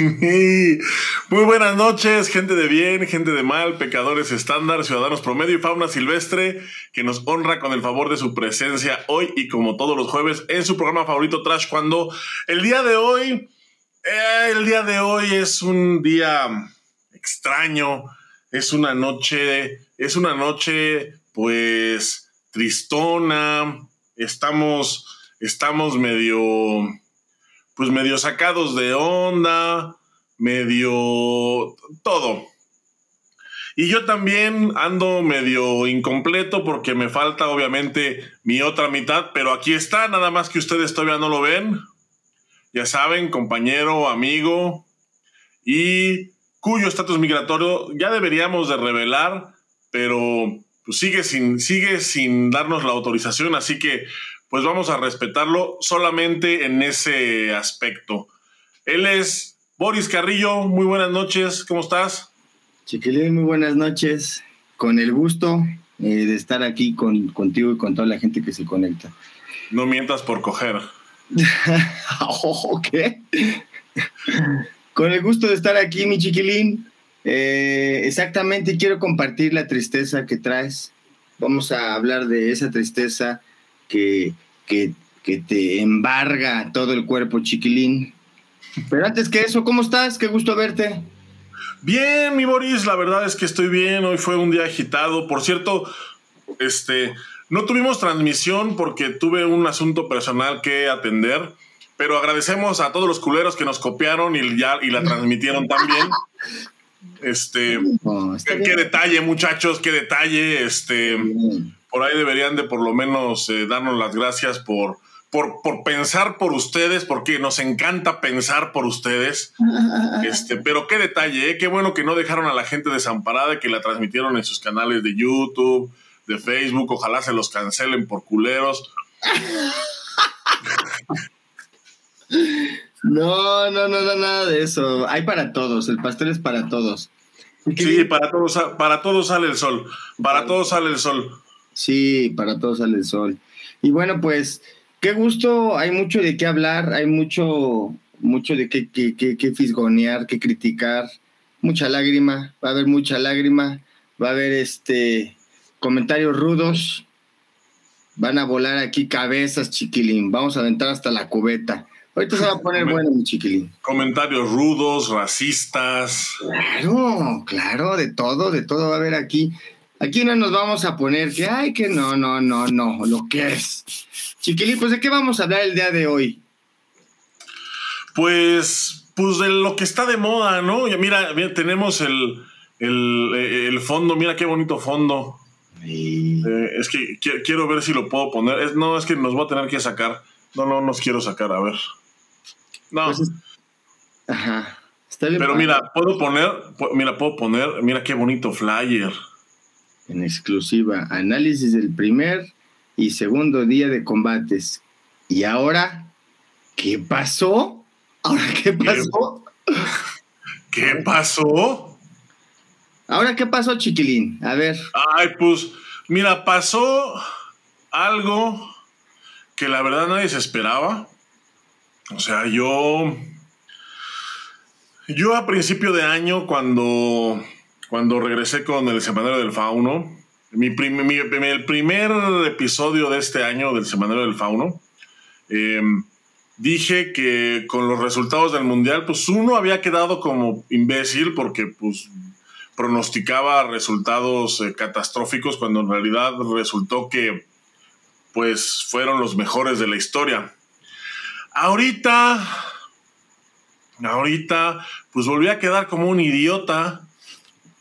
Muy buenas noches, gente de bien, gente de mal, pecadores estándar, ciudadanos promedio y fauna silvestre, que nos honra con el favor de su presencia hoy y como todos los jueves en su programa favorito Trash, cuando el día de hoy, eh, el día de hoy es un día extraño, es una noche, es una noche pues tristona, estamos, estamos medio pues medio sacados de onda, medio todo. Y yo también ando medio incompleto porque me falta obviamente mi otra mitad, pero aquí está, nada más que ustedes todavía no lo ven. Ya saben, compañero, amigo, y cuyo estatus migratorio ya deberíamos de revelar, pero pues sigue sin, sigue sin darnos la autorización, así que pues vamos a respetarlo solamente en ese aspecto. Él es Boris Carrillo, muy buenas noches, ¿cómo estás? Chiquilín, muy buenas noches, con el gusto eh, de estar aquí con, contigo y con toda la gente que se conecta. No mientas por coger. ¿Qué? con el gusto de estar aquí, mi chiquilín. Eh, exactamente, quiero compartir la tristeza que traes. Vamos a hablar de esa tristeza que, que, te embarga todo el cuerpo, chiquilín. Pero antes que eso, ¿cómo estás? Qué gusto verte. Bien, mi Boris, la verdad es que estoy bien. Hoy fue un día agitado. Por cierto, este, no tuvimos transmisión porque tuve un asunto personal que atender, pero agradecemos a todos los culeros que nos copiaron y, ya, y la transmitieron también. Este, qué, detalle, muchachos, qué detalle. Este, por ahí deberían de por lo menos eh, darnos las gracias por, por, por, pensar por ustedes, porque nos encanta pensar por ustedes. Este, pero qué detalle, ¿eh? qué bueno que no dejaron a la gente desamparada, que la transmitieron en sus canales de YouTube, de Facebook, ojalá se los cancelen por culeros. No, no, no, no, nada de eso. Hay para todos, el pastel es para todos. Sí, para todos, para todos sale el sol, para todos sale el sol. Sí, para todos sale el sol. Y bueno, pues, qué gusto, hay mucho de qué hablar, hay mucho, mucho de qué, qué, qué, fisgonear, qué criticar, mucha lágrima, va a haber mucha lágrima, va a haber este comentarios rudos, van a volar aquí cabezas, chiquilín, vamos a aventar hasta la cubeta. Ahorita se va a poner bueno, mi chiquilín. Comentarios rudos, racistas. Claro, claro, de todo, de todo va a haber aquí. Aquí no nos vamos a poner que, ay, que no, no, no, no, lo que es. Chiquilín, pues de qué vamos a hablar el día de hoy. Pues, pues de lo que está de moda, ¿no? Ya mira, tenemos el, el, fondo, mira qué bonito fondo. Eh, es que quiero ver si lo puedo poner. no, es que nos voy a tener que sacar. No, no nos quiero sacar, a ver. No. Pues ajá. Está bien Pero mira, puedo poner, mira, puedo poner, mira qué bonito flyer en exclusiva análisis del primer y segundo día de combates. ¿Y ahora qué pasó? ¿Ahora qué pasó? ¿Qué pasó? ¿Ahora qué pasó, chiquilín? A ver. Ay, pues, mira, pasó algo que la verdad nadie se esperaba. O sea, yo. Yo a principio de año, cuando cuando regresé con el Semanario del Fauno. Mi, el primer episodio de este año del Semanario del Fauno, em, dije que con los resultados del Mundial, pues uno había quedado como imbécil porque pues pronosticaba resultados eh, catastróficos cuando en realidad resultó que pues fueron los mejores de la historia. Ahorita, ahorita, pues volví a quedar como un idiota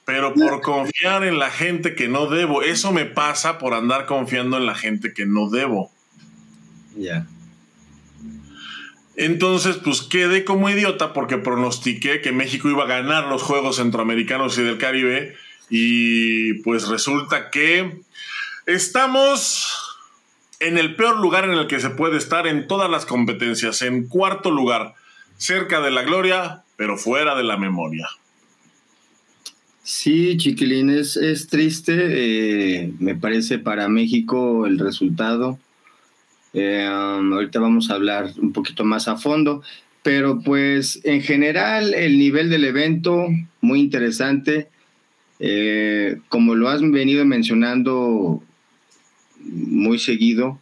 pero por confiar en la gente que no debo. Eso me pasa por andar confiando en la gente que no debo. Ya. Entonces, pues quedé como idiota porque pronostiqué que México iba a ganar los Juegos Centroamericanos y del Caribe. Y pues resulta que estamos en el peor lugar en el que se puede estar en todas las competencias, en cuarto lugar, cerca de la gloria, pero fuera de la memoria. Sí, Chiquilín, es, triste, eh, me parece para México el resultado. Eh, um, ahorita vamos a hablar un poquito más a fondo, pero pues en general el nivel del evento muy interesante. Eh, como lo has venido mencionando muy seguido,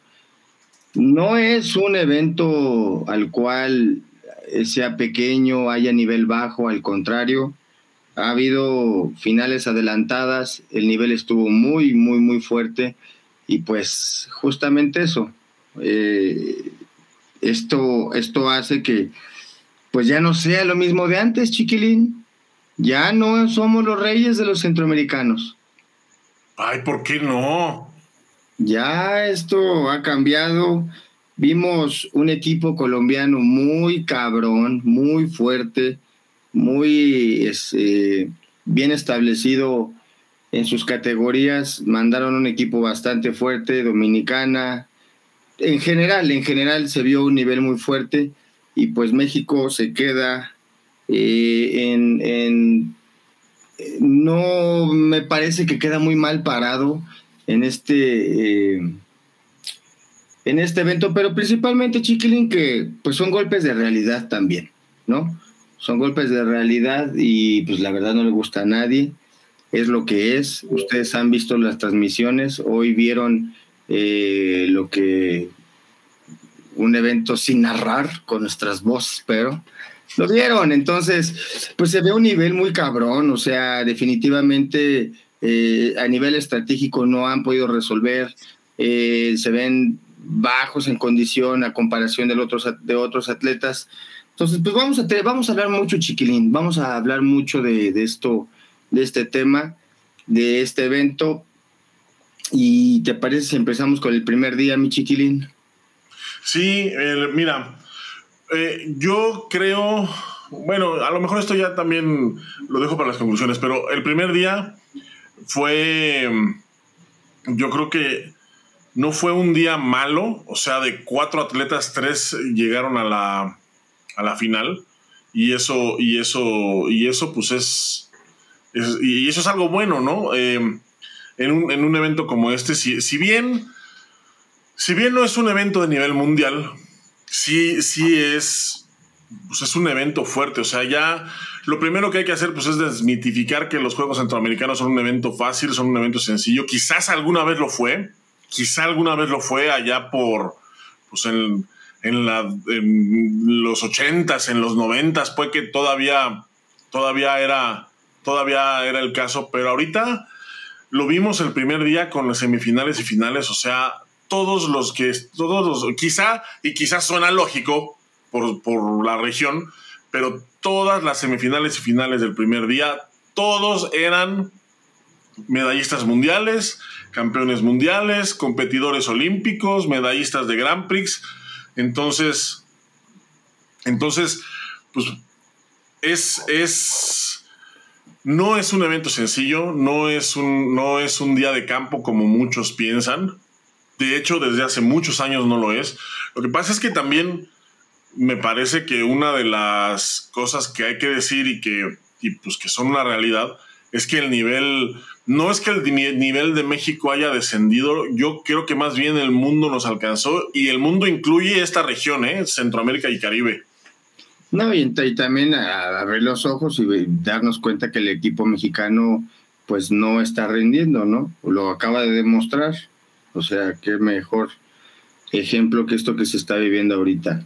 no es un evento al cual sea pequeño, haya nivel bajo, al contrario, ha habido finales adelantadas, el nivel estuvo muy, muy, muy fuerte y pues justamente eso, eh, esto, esto hace que pues ya no sea lo mismo de antes, chiquilín. Ya no somos los reyes de los centroamericanos. Ay, ¿por qué no? Ya esto ha cambiado. Vimos un equipo colombiano muy cabrón, muy fuerte, muy este, bien establecido en sus categorías. Mandaron un equipo bastante fuerte, dominicana. En general, en general se vio un nivel muy fuerte y pues México se queda eh, en, no me parece que queda muy mal parado en este eh, en este evento, pero principalmente Chiquilín que pues son golpes de realidad también, ¿no? Son golpes de realidad y pues la verdad no le gusta a nadie, es lo que es. Ustedes han visto las transmisiones, hoy vieron eh, lo que un evento sin narrar con nuestras voces, pero lo vieron. Entonces, pues se ve un nivel muy cabrón, o sea, definitivamente eh, a nivel estratégico no han podido resolver, eh, se ven bajos en condición a comparación de otros, de otros atletas. Entonces, pues vamos a, vamos a hablar mucho, chiquilín, vamos a hablar mucho de, de esto, de este tema, de este evento. ¿Y te parece si empezamos con el primer día, mi chiquilín? Sí, mira, eh, yo creo, bueno, a lo mejor esto ya también lo dejo para las conclusiones, pero el primer día fue, yo creo que no fue un día malo, o sea, de cuatro atletas, tres llegaron a la, a la final y eso, y eso, y eso pues es, y eso es algo bueno, ¿no? Eh, en, un, en, un, evento como este, si, si bien si bien no es un evento de nivel mundial, sí, sí es, pues es un evento fuerte. O sea, ya lo primero que hay que hacer pues, es desmitificar que los Juegos Centroamericanos son un evento fácil, son un evento sencillo. Quizás alguna vez lo fue, quizás alguna vez lo fue allá por, pues en, la, en los ochentas, en los noventas, fue que todavía, todavía era, todavía era el caso, pero ahorita lo vimos el primer día con las semifinales y finales, o sea, todos los que, todos los, quizá, y quizás suena lógico por, por la región, pero todas las semifinales y finales del primer día, todos eran medallistas mundiales, campeones mundiales, competidores olímpicos, medallistas de Grand Prix. Entonces, entonces, pues es, es, no es un evento sencillo, no es un, no es un día de campo como muchos piensan. De hecho, desde hace muchos años no lo es. Lo que pasa es que también me parece que una de las cosas que hay que decir y que, pues que son una realidad es que el nivel, no es que el nivel de México haya descendido, yo creo que más bien el mundo nos alcanzó y el mundo incluye esta región, ¿eh? Centroamérica y Caribe. No, y, también abrir los ojos y darnos cuenta que el equipo mexicano pues no está rindiendo, ¿no? Lo acaba de demostrar. O sea, qué mejor ejemplo que esto que se está viviendo ahorita.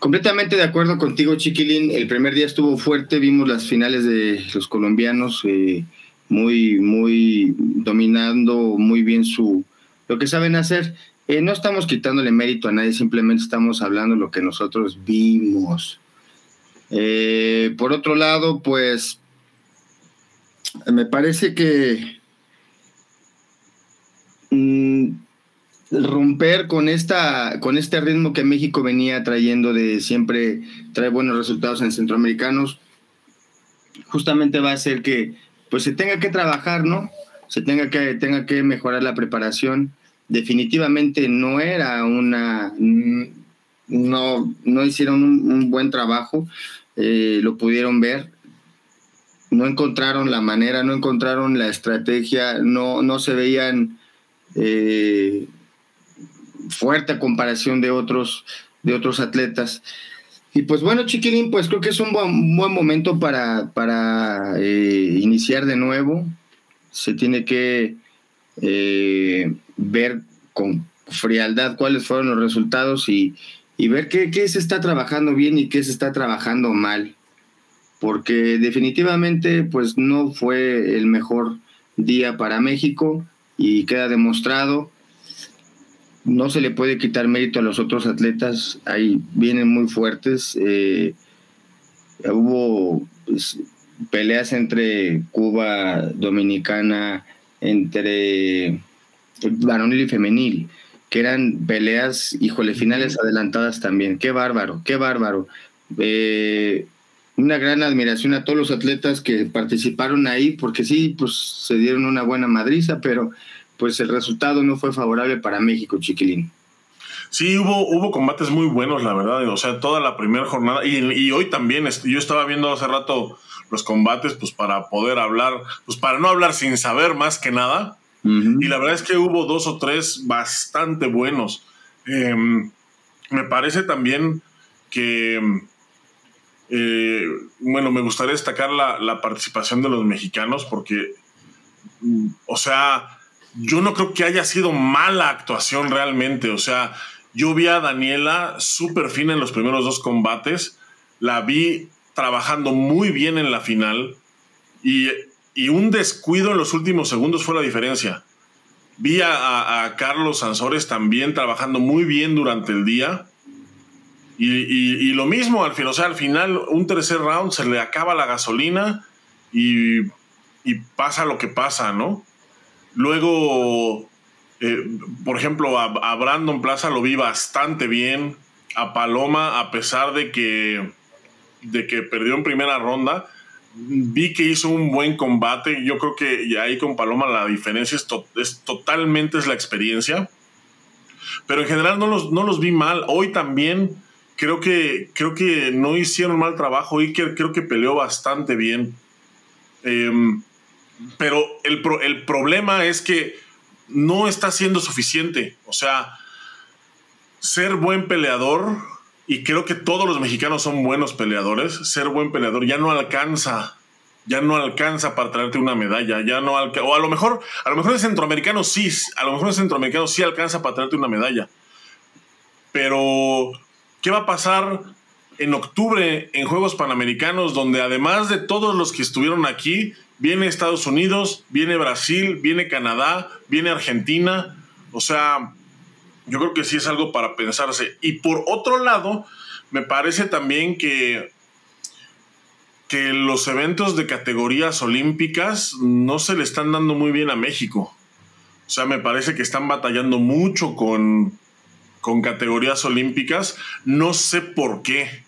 Completamente de acuerdo contigo, Chiquilín. El primer día estuvo fuerte, vimos las finales de los colombianos eh, muy, muy dominando muy bien su lo que saben hacer. Eh, no estamos quitándole mérito a nadie, simplemente estamos hablando lo que nosotros vimos. Eh, por otro lado, pues me parece que Mm, romper con esta con este ritmo que México venía trayendo de siempre trae buenos resultados en centroamericanos justamente va a hacer que pues se tenga que trabajar no se tenga que tenga que mejorar la preparación. Definitivamente no era una mm, no no hicieron un, buen trabajo eh, lo pudieron ver. No encontraron la manera no encontraron la estrategia no no se veían eh, fuerte a comparación de otros, de otros atletas. Y pues bueno, Chiquilín, pues creo que es un buen, buen momento para, para eh, iniciar de nuevo. Se tiene que eh, ver con frialdad cuáles fueron los resultados y, ver qué, qué, se está trabajando bien y qué se está trabajando mal. Porque definitivamente pues no fue el mejor día para México y queda demostrado no se le puede quitar mérito a los otros atletas, ahí vienen muy fuertes. Eh, hubo pues, peleas entre Cuba, Dominicana, entre varonil y femenil, que eran peleas, híjole, finales adelantadas también. Qué bárbaro, qué bárbaro. Eh, una gran admiración a todos los atletas que participaron ahí, porque sí, pues se dieron una buena madriza, pero pues el resultado no fue favorable para México, chiquilín. Sí, hubo, hubo combates muy buenos, la verdad. O sea, toda la primera jornada. Y, hoy también, yo estaba viendo hace rato los combates, pues para poder hablar, pues para no hablar sin saber más que nada. Y la verdad es que hubo dos o tres bastante buenos. Em, me parece también que, eh, bueno, me gustaría destacar la, la participación de los mexicanos porque, mm, o sea, yo no creo que haya sido mala actuación realmente. O sea, yo vi a Daniela súper fina en los primeros dos combates. La vi trabajando muy bien en la final. Y, un descuido en los últimos segundos fue la diferencia. Vi a, Carlos Sansores también trabajando muy bien durante el día. Y, lo mismo al final, o sea, al final, un tercer round se le acaba la gasolina y, y pasa lo que pasa, ¿no? Luego, eh, por ejemplo, a, Brandon Plaza lo vi bastante bien. A Paloma, a pesar de que, de que perdió en primera ronda, vi que hizo un buen combate. Yo creo que ahí con Paloma la diferencia es, es totalmente es la experiencia. Pero en general no los, no los vi mal. Hoy también creo que, creo que no hicieron mal trabajo. y creo que peleó bastante bien. Eh, pero el, el problema es que no está siendo suficiente. O sea, ser buen peleador, y creo que todos los mexicanos son buenos peleadores, ser buen peleador ya no alcanza. Ya no alcanza para traerte una medalla, ya no o a lo mejor, a lo mejor el centroamericano sí, a lo mejor el centroamericano sí alcanza para traerte una medalla. Pero, ¿qué va a pasar en octubre en Juegos Panamericanos, donde además de todos los que estuvieron aquí, viene Estados Unidos, viene Brasil, viene Canadá, viene Argentina. O sea, yo creo que sí es algo para pensarse. Y por otro lado, me parece también que, que los eventos de categorías olímpicas no se le están dando muy bien a México. O sea, me parece que están batallando mucho con, con categorías olímpicas. No sé por qué.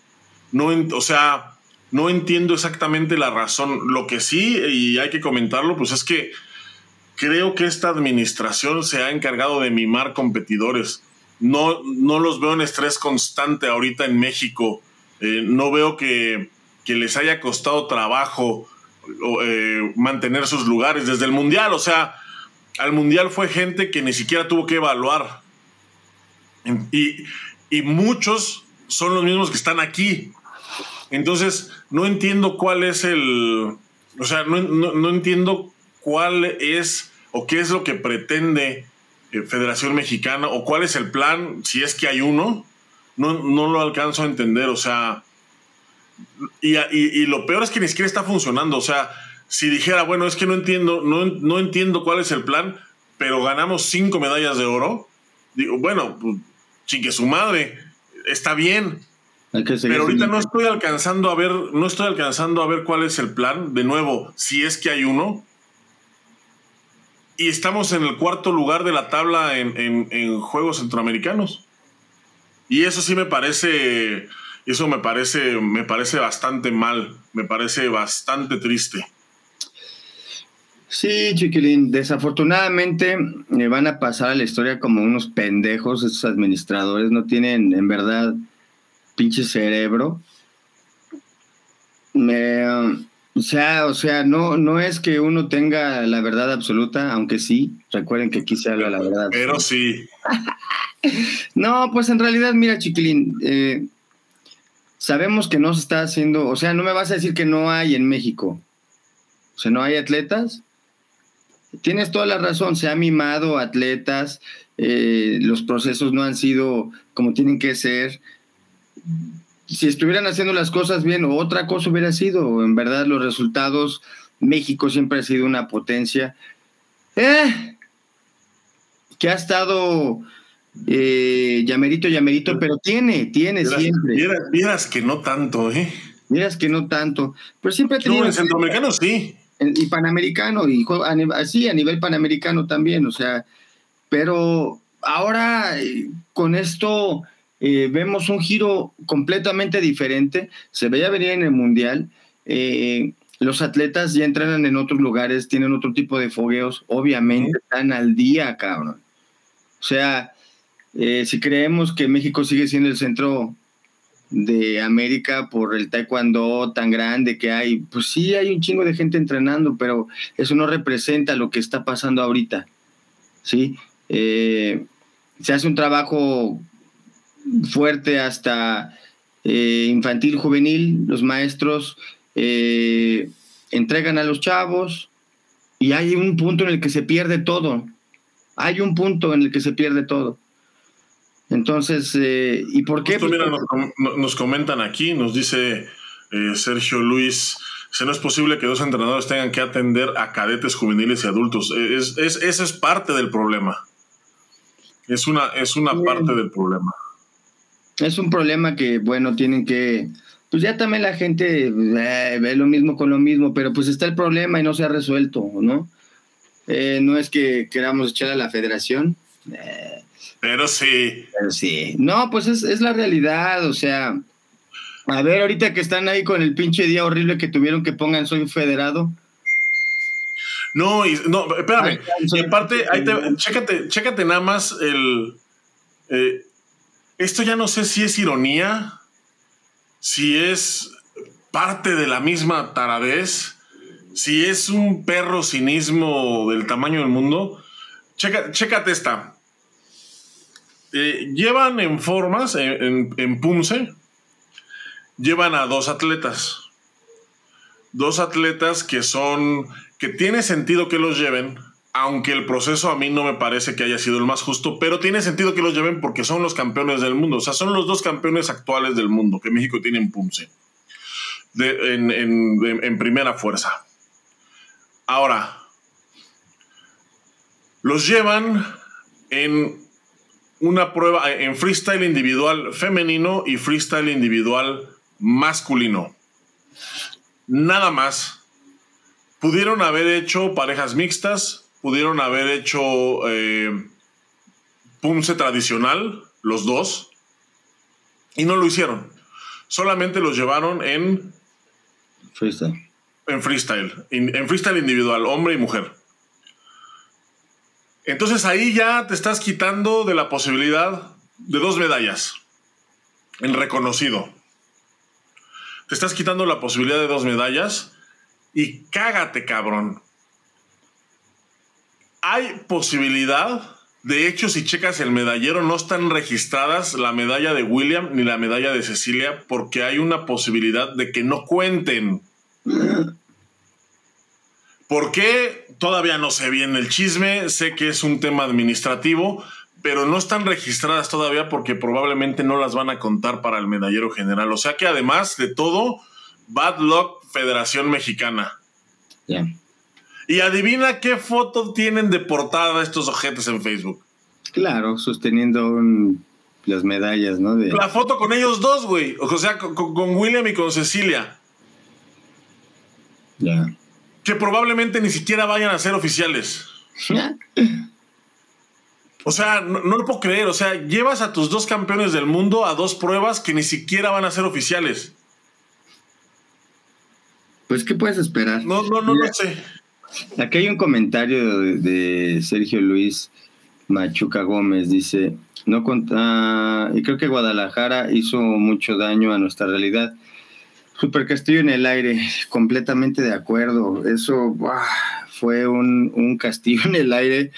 No, o sea, no entiendo exactamente la razón. Lo que sí, y hay que comentarlo, pues es que creo que esta administración se ha encargado de mimar competidores. No, no los veo en estrés constante ahorita en México. Eh, no veo que, les haya costado trabajo eh, mantener sus lugares desde el Mundial. O sea, al Mundial fue gente que ni siquiera tuvo que evaluar. Y muchos son los mismos que están aquí. Entonces, no entiendo cuál es el, o sea, no, entiendo cuál es o qué es lo que pretende eh, Federación Mexicana o cuál es el plan, si es que hay uno, no, no lo alcanzo a entender, o sea, y, y, lo peor es que ni siquiera está funcionando, o sea, si dijera, bueno, es que no entiendo, no, no entiendo cuál es el plan, pero ganamos cinco medallas de oro, digo, bueno, pues, chique su madre, está bien, pero ahorita no estoy alcanzando a ver, no estoy alcanzando a ver cuál es el plan. De nuevo, si es que hay uno. Y estamos en el cuarto lugar de la tabla en, Juegos Centroamericanos. Y eso sí me parece. Eso me parece. Me parece bastante mal. Me parece bastante triste. Sí, chiquilín, desafortunadamente me eh, van a pasar a la historia como unos pendejos, esos administradores no tienen en verdad pinche cerebro. o sea, o sea, no, no es que uno tenga la verdad absoluta, aunque sí, recuerden que aquí se habla la verdad. Pero sí. no, pues en realidad, mira, chiquilín, eh, sabemos que no se está haciendo, o sea, no me vas a decir que no hay en México. O sea, no hay atletas. Tienes toda la razón, se ha mimado atletas, eh, los procesos no han sido como tienen que ser. Si estuvieran haciendo las cosas bien, otra cosa hubiera sido. En verdad, los resultados, México siempre ha sido una potencia. Eh, que ha estado eh, llamerito, llamerito, pero tiene, tiene siempre. Vieras, que no tanto, ¿eh? Miras que no tanto, pero siempre ha tenido... No, en centroamericano sí. Y panamericano, y así a nivel panamericano también, o sea, pero ahora eh, con esto eh, vemos un giro completamente diferente, se veía venir en el Mundial, eh, los atletas ya entrenan en otros lugares, tienen otro tipo de fogueos, obviamente están al día, cabrón. O sea, eh, si creemos que México sigue siendo el centro de América por el taekwondo tan grande que hay, pues sí hay un chingo de gente entrenando, pero eso no representa lo que está pasando ahorita. ¿sí? Eh, se hace un trabajo fuerte hasta eh, infantil, juvenil, los maestros entregan a los chavos y hay un punto en el que se pierde todo. Hay un punto en el que se pierde todo. Entonces, eh, ¿y por qué? Nos, comentan aquí, nos dice eh, Sergio Luis, si no es posible que dos entrenadores tengan que atender a cadetes juveniles y adultos. Eh, es, es, ese es parte del problema. Es una, es una parte del problema. Es un problema que, bueno, tienen que... Pues ya también la gente ve lo mismo con lo mismo, pero pues está el problema y no se ha resuelto, ¿no? no es que queramos echar a la federación. Pero sí. Pero sí. No, pues es, la realidad, o sea. A ver, ahorita que están ahí con el pinche día horrible que tuvieron que pongan soy federado. No, y, no, espérame. y aparte, ahí te, chécate, chécate nada más el. Eh, esto ya no sé si es ironía, si es parte de la misma taradez, si es un perro cinismo del tamaño del mundo. chécate esta. Eh, llevan en formas, en, en, llevan a dos atletas. Dos atletas que son, que tiene sentido que los lleven, aunque el proceso a mí no me parece que haya sido el más justo, pero tiene sentido que los lleven porque son los campeones del mundo. O sea, son los dos campeones actuales del mundo que México tiene en Pumse, en, en primera fuerza. Ahora, los llevan en una prueba en freestyle individual femenino y freestyle individual masculino. Nada más. Pudieron haber hecho parejas mixtas, pudieron haber hecho eh, Pumse tradicional, los dos, y no lo hicieron. Solamente los llevaron en freestyle. En freestyle, en freestyle individual, hombre y mujer. Entonces ahí ya te estás quitando de la posibilidad de dos medallas en reconocido. Te estás quitando la posibilidad de dos medallas y cágate, cabrón. Hay posibilidad, de hecho, si checas el medallero, no están registradas la medalla de William ni la medalla de Cecilia porque hay una posibilidad de que no cuenten. ¿Por qué? Todavía no sé bien el chisme, sé que es un tema administrativo, pero no están registradas todavía porque probablemente no las van a contar para el medallero general. O sea que además de todo, Bad Luck Federación Mexicana. Ya. Y adivina qué foto tienen de portada estos objetos en Facebook. Claro, sosteniendo las medallas, ¿no? La foto con ellos dos, güey. O sea, con, con William y con Cecilia. Ya que probablemente ni siquiera vayan a ser oficiales. O sea, no, lo puedo creer. O sea, llevas a tus dos campeones del mundo a dos pruebas que ni siquiera van a ser oficiales. Pues, ¿qué puedes esperar? No, no, no, lo sé. Aquí hay un comentario de, Sergio Luis Machuca Gómez. Dice: No conta. y creo que Guadalajara hizo mucho daño a nuestra realidad. Super castillo en el aire, completamente de acuerdo. Eso fue un, castillo en el aire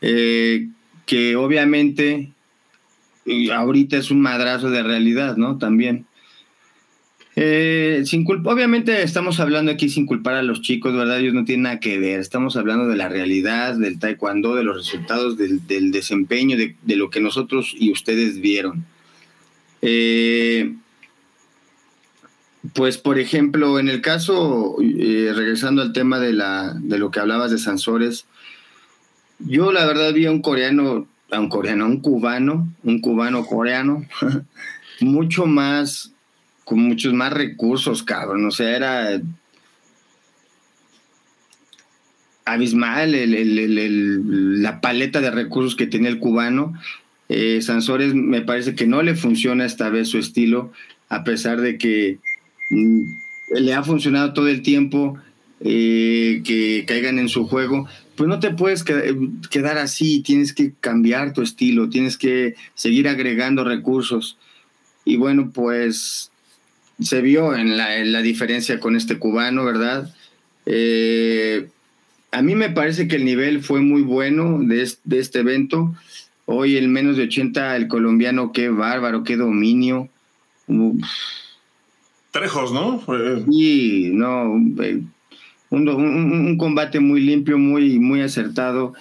eh, que obviamente ahorita es un madrazo de realidad, ¿no? También. Eh, sin culpa, obviamente estamos hablando aquí sin culpar a los chicos, ¿verdad? Ellos no tienen nada que ver. Estamos hablando de la realidad del taekwondo, de los resultados del, desempeño, de, lo que nosotros y ustedes vieron. Eh, pues, por ejemplo, en el caso, eh, regresando al tema de, la, de lo que hablabas de Sansores, yo la verdad vi a un coreano, a un coreano, un cubano, un cubano coreano, mucho más con muchos más recursos, cabrón. O sea, era abismal la paleta de recursos que tenía el cubano. Eh, Sansores me parece que no le funciona esta vez su estilo, a pesar de que mm, le ha funcionado todo el tiempo eh, que caigan en su juego. Pues no te puedes quedar así, tienes que cambiar tu estilo, tienes que seguir agregando recursos. Y bueno, pues se vio en la, diferencia con este cubano, ¿verdad? Eh, a mí me parece que el nivel fue muy bueno de, este evento. Hoy el menos de 80, el colombiano, qué bárbaro, qué dominio. Trejos, ¿no? Sí, no. Eh, un, combate muy limpio, muy, muy acertado,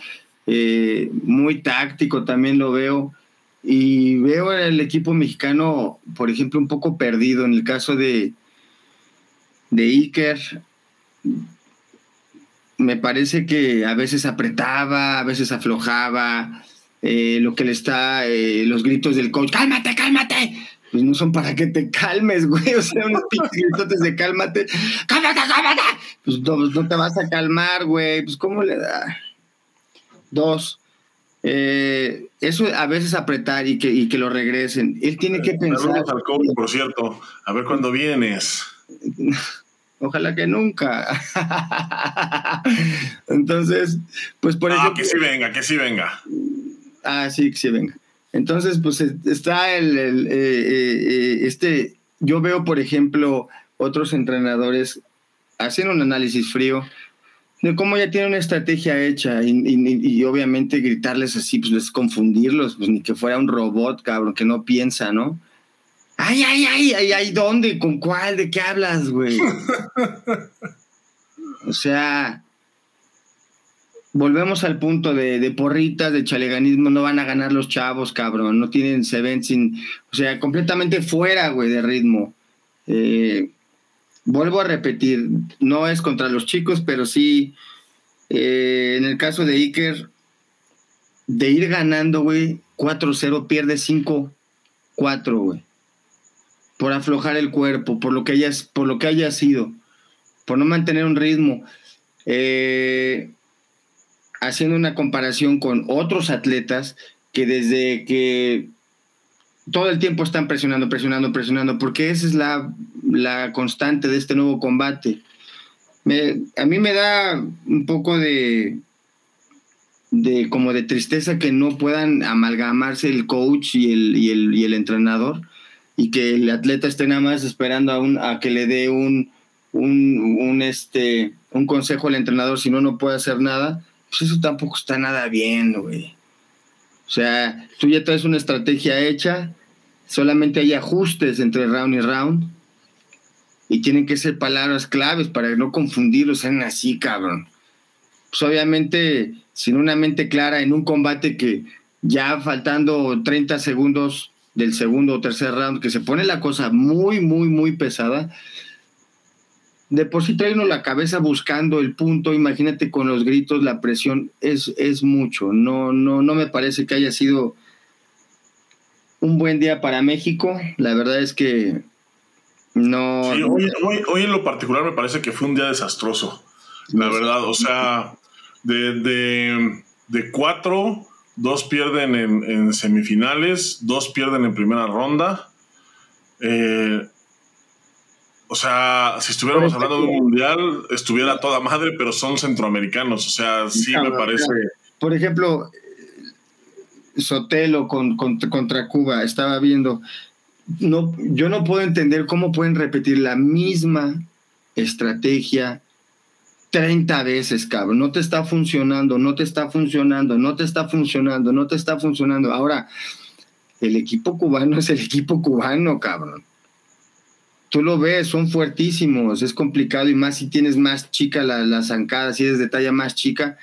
eh, muy táctico también lo veo. Y veo al equipo mexicano, por ejemplo, un poco perdido. En el caso de, de Iker, me parece que a veces apretaba, a veces aflojaba. Eh, lo que le está, eh, los gritos del coach, cálmate, cálmate. Pues no son para que te calmes, güey. O sea, unos pinches de cálmate, cálmate, cálmate. Pues pues no te vas a calmar, güey. Pues cómo le da. Dos, eh, eso a veces apretar y que, y que lo regresen. Él tiene que pensar. Al por cierto, a ver cuándo vienes. Ojalá que nunca. Entonces, pues por eso. Ah, que sí venga, que sí venga. Ah, sí, que sí venga. Entonces, pues está el, el eh, eh, este. Yo veo, por ejemplo, otros entrenadores haciendo un análisis frío de cómo ya tiene una estrategia hecha y, obviamente gritarles así, pues es confundirlos, pues ni que fuera un robot, cabrón, que no piensa, ¿no? Ay, ay, ay, ay, ay, ¿dónde? ¿Con cuál? ¿De qué hablas, güey? o sea, volvemos al punto de, de, porritas, de chaleganismo, no van a ganar los chavos, cabrón, no tienen, se ven sin, o sea, completamente fuera, güey, de ritmo. Eh, vuelvo a repetir, no es contra los chicos, pero sí, eh, en el caso de Iker, de ir ganando, güey, 4-0, pierde 5-4, güey. Por aflojar el cuerpo, por lo que haya, por lo que haya sido, por no mantener un ritmo. Eh, haciendo una comparación con otros atletas que desde que todo el tiempo están presionando, presionando, presionando, porque esa es la, la constante de este nuevo combate. a mí me da un poco de, de como de tristeza que no puedan amalgamarse el coach y el, y el, y el entrenador y que el atleta esté nada más esperando a, un, a que le dé un, un, un, este, un consejo al entrenador, si no, no puede hacer nada. Pues eso tampoco está nada bien, güey. O sea, tú ya traes una estrategia hecha, solamente hay ajustes entre round y round. Y tienen que ser palabras claves para no confundirlos, sean así, cabrón. Pues obviamente, sin una mente clara en un combate que ya faltando 30 segundos del segundo o tercer round, que se pone la cosa muy, muy, muy pesada, de por sí trae la cabeza buscando el punto, imagínate con los gritos, la presión, es, es mucho. No, no, no me parece que haya sido un buen día para México. La verdad es que no. hoy, en lo particular me parece que fue un día desastroso. La verdad, o sea, de, cuatro, dos pierden en, semifinales, dos pierden en primera ronda. Eh, o sea, si estuviéramos hablando de un mundial, estuviera toda madre, pero son centroamericanos. O sea, sí me parece. Por ejemplo, Sotelo con, contra Cuba, estaba viendo. No, yo no puedo entender cómo pueden repetir la misma estrategia 30 veces, cabrón. No te está funcionando, no te está funcionando, no te está funcionando, no te está funcionando. Ahora, el equipo cubano es el equipo cubano, cabrón. tú lo ves, son fuertísimos, es complicado y más si tienes más chica la, la zancada, si eres de talla más chica,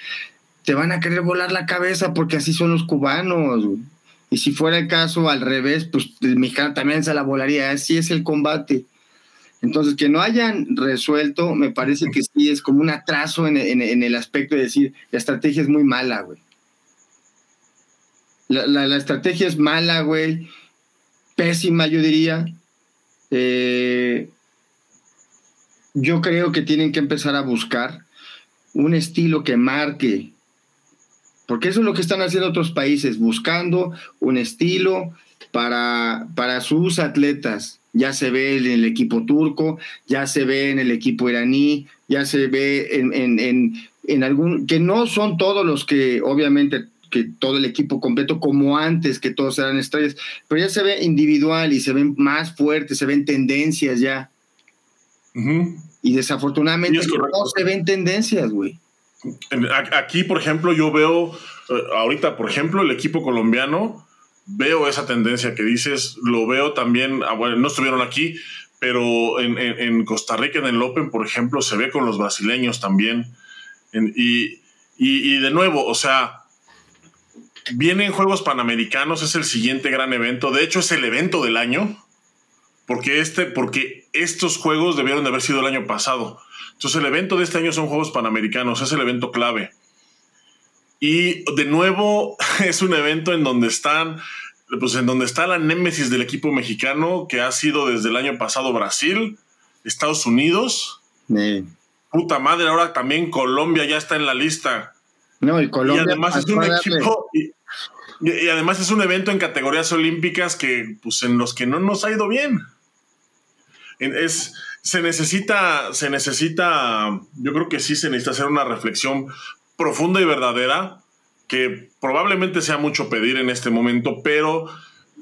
te van a querer volar la cabeza porque así son los cubanos. Y si fuera el caso al revés, pues el mexicano también se la volaría, así es el combate. Entonces, que no hayan resuelto, me parece que sí es como un atraso en, el aspecto de decir, la estrategia es muy mala, güey. La, la estrategia es mala, güey. Pésima, yo diría eh, yo creo que tienen que empezar a buscar un estilo que marque, porque eso es lo que están haciendo otros países, buscando un estilo para, para sus atletas. Ya se ve en el equipo turco, ya se ve en el equipo iraní, ya se ve en, en, en algún, que no son todos los que obviamente que todo el equipo completo como antes, que todos eran estrellas, pero ya se ve individual y se ven más fuertes, se ven tendencias ya. Y desafortunadamente no se ven tendencias, güey. Aquí, por ejemplo, yo veo, eh, ahorita, por ejemplo, el equipo colombiano, veo esa tendencia que dices, lo veo también, ah, bueno, no estuvieron aquí, pero en, Costa Rica, en el Open, por ejemplo, se ve con los brasileños también. y, y de nuevo, o sea, Vienen Juegos Panamericanos, es el siguiente gran evento. De hecho, es el evento del año. Porque, este, porque estos juegos debieron de haber sido el año pasado. Entonces, el evento de este año son Juegos Panamericanos, es el evento clave. Y de nuevo, es un evento en donde están, pues en donde está la némesis del equipo mexicano, que ha sido desde el año pasado Brasil, Estados Unidos. Puta madre, ahora también Colombia ya está en la lista. No, y Colombia. Y además es un equipo. Y, además es un evento en categorías olímpicas que, pues, en los que no nos ha ido bien. Es, se necesita, se necesita, yo creo que sí se necesita hacer una reflexión profunda y verdadera, que probablemente sea mucho pedir en este momento, pero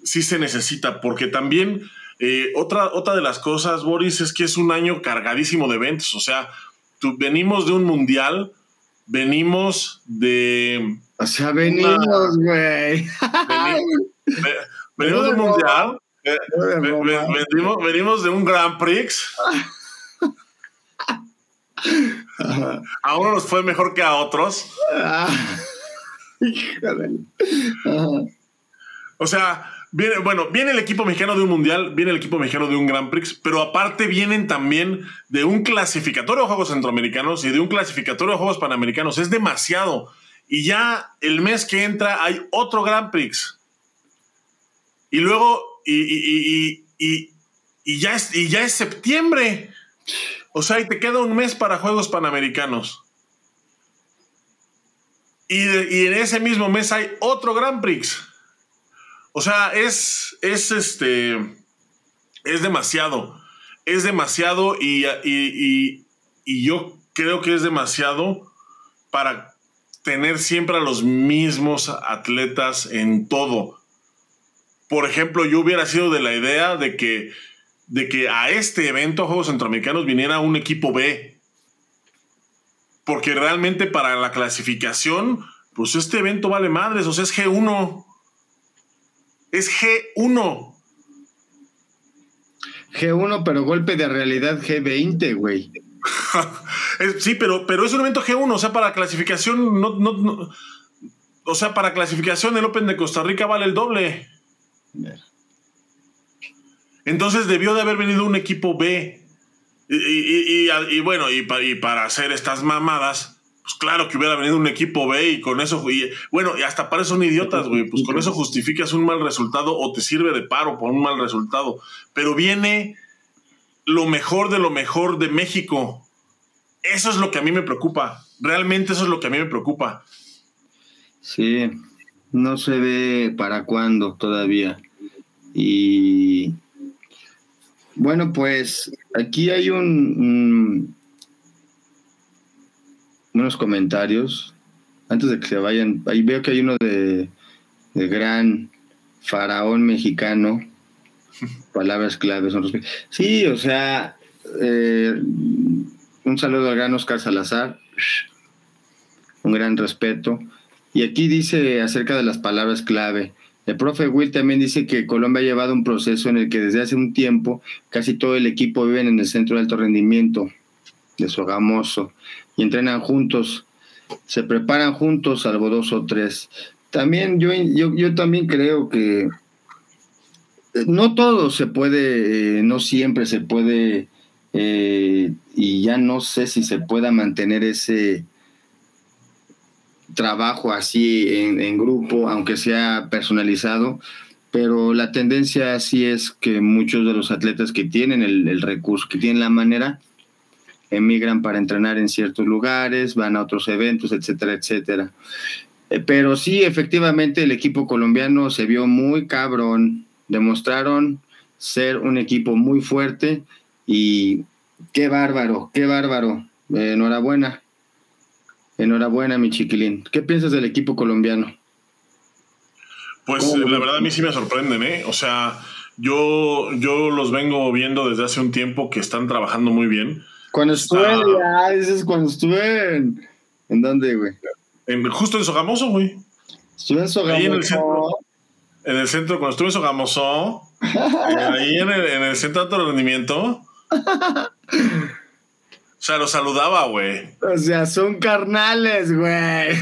sí se necesita, porque también eh, otra, otra de las cosas, Boris, es que es un año cargadísimo de eventos, o sea, venimos de un mundial venimos de. O sea, venimos, güey. Venimos, de mundial. Eh, venimos, de un Grand Prix. a uno nos fue mejor que a otros. o sea, Viene, bueno, viene el equipo mexicano de un mundial, viene el equipo mexicano de un Grand Prix, pero aparte vienen también de un clasificatorio de Juegos Centroamericanos y de un clasificatorio de Juegos Panamericanos. Es demasiado. Y ya el mes que entra hay otro Grand Prix. Y luego, y, ya, es, y ya es septiembre. O sea, y te queda un mes para Juegos Panamericanos. Y, y en ese mismo mes hay otro Grand Prix. O sea, es, es este, es demasiado. Es demasiado y, y, yo creo que es demasiado para tener siempre a los mismos atletas en todo. Por ejemplo, yo hubiera sido de la idea de que, de que a este evento, Juegos Centroamericanos, viniera un equipo B. Porque realmente para la clasificación, pues este evento vale madres, o sea, es G1 es G1. G1, pero golpe de realidad G20, güey. sí, pero, pero es un evento G1, o sea, para clasificación, no, no, o sea, para clasificación el Open de Costa Rica vale el doble. Entonces debió de haber venido un equipo B. Y, bueno, y, para hacer estas mamadas, pues claro que hubiera venido un equipo B y con eso, bueno, y hasta para eso son idiotas, güey, pues con eso justificas un mal resultado o te sirve de paro por un mal resultado. Pero viene lo mejor de lo mejor de México. Eso es lo que a mí me preocupa. Realmente eso es lo que a mí me preocupa. Sí, no se ve para cuándo todavía. Y bueno, pues aquí hay un unos comentarios antes de que se vayan. Ahí veo que hay uno de, de gran faraón mexicano. Palabras claves. Sí, o sea, eh, un saludo al gran Oscar Salazar. Un gran respeto. Y aquí dice acerca de las palabras clave. El profe Will también dice que Colombia ha llevado un proceso en el que desde hace un tiempo casi todo el equipo vive en el centro de alto rendimiento de Sogamoso y entrenan juntos, se preparan juntos, salvo dos o tres. También yo, yo, yo también creo que eh, no todo se puede, eh, no siempre se puede, eh, y ya no sé si se pueda mantener ese trabajo así en, grupo, aunque sea personalizado, pero la tendencia sí es que muchos de los atletas que tienen el, recurso, que tienen la manera, emigran para entrenar en ciertos lugares, van a otros eventos, etcétera, etcétera. Eh, pero sí, efectivamente, el equipo colombiano se vio muy cabrón, demostraron ser un equipo muy fuerte y qué bárbaro, qué bárbaro. enhorabuena. Enhorabuena, mi chiquilín. ¿Qué piensas del equipo colombiano? Pues la verdad a mí sí me sorprenden, ¿eh? O sea, yo, yo los vengo viendo desde hace un tiempo que están trabajando muy bien. Cuando estuve, dices cuando estuve en... ¿En dónde, güey? En, justo en Sogamoso, güey. Estuve en Sogamoso. Ahí en el centro, en el centro cuando estuve en Sogamoso, eh, ahí en el, en el centro de rendimiento. O sea, lo saludaba, güey. O sea, son carnales, güey.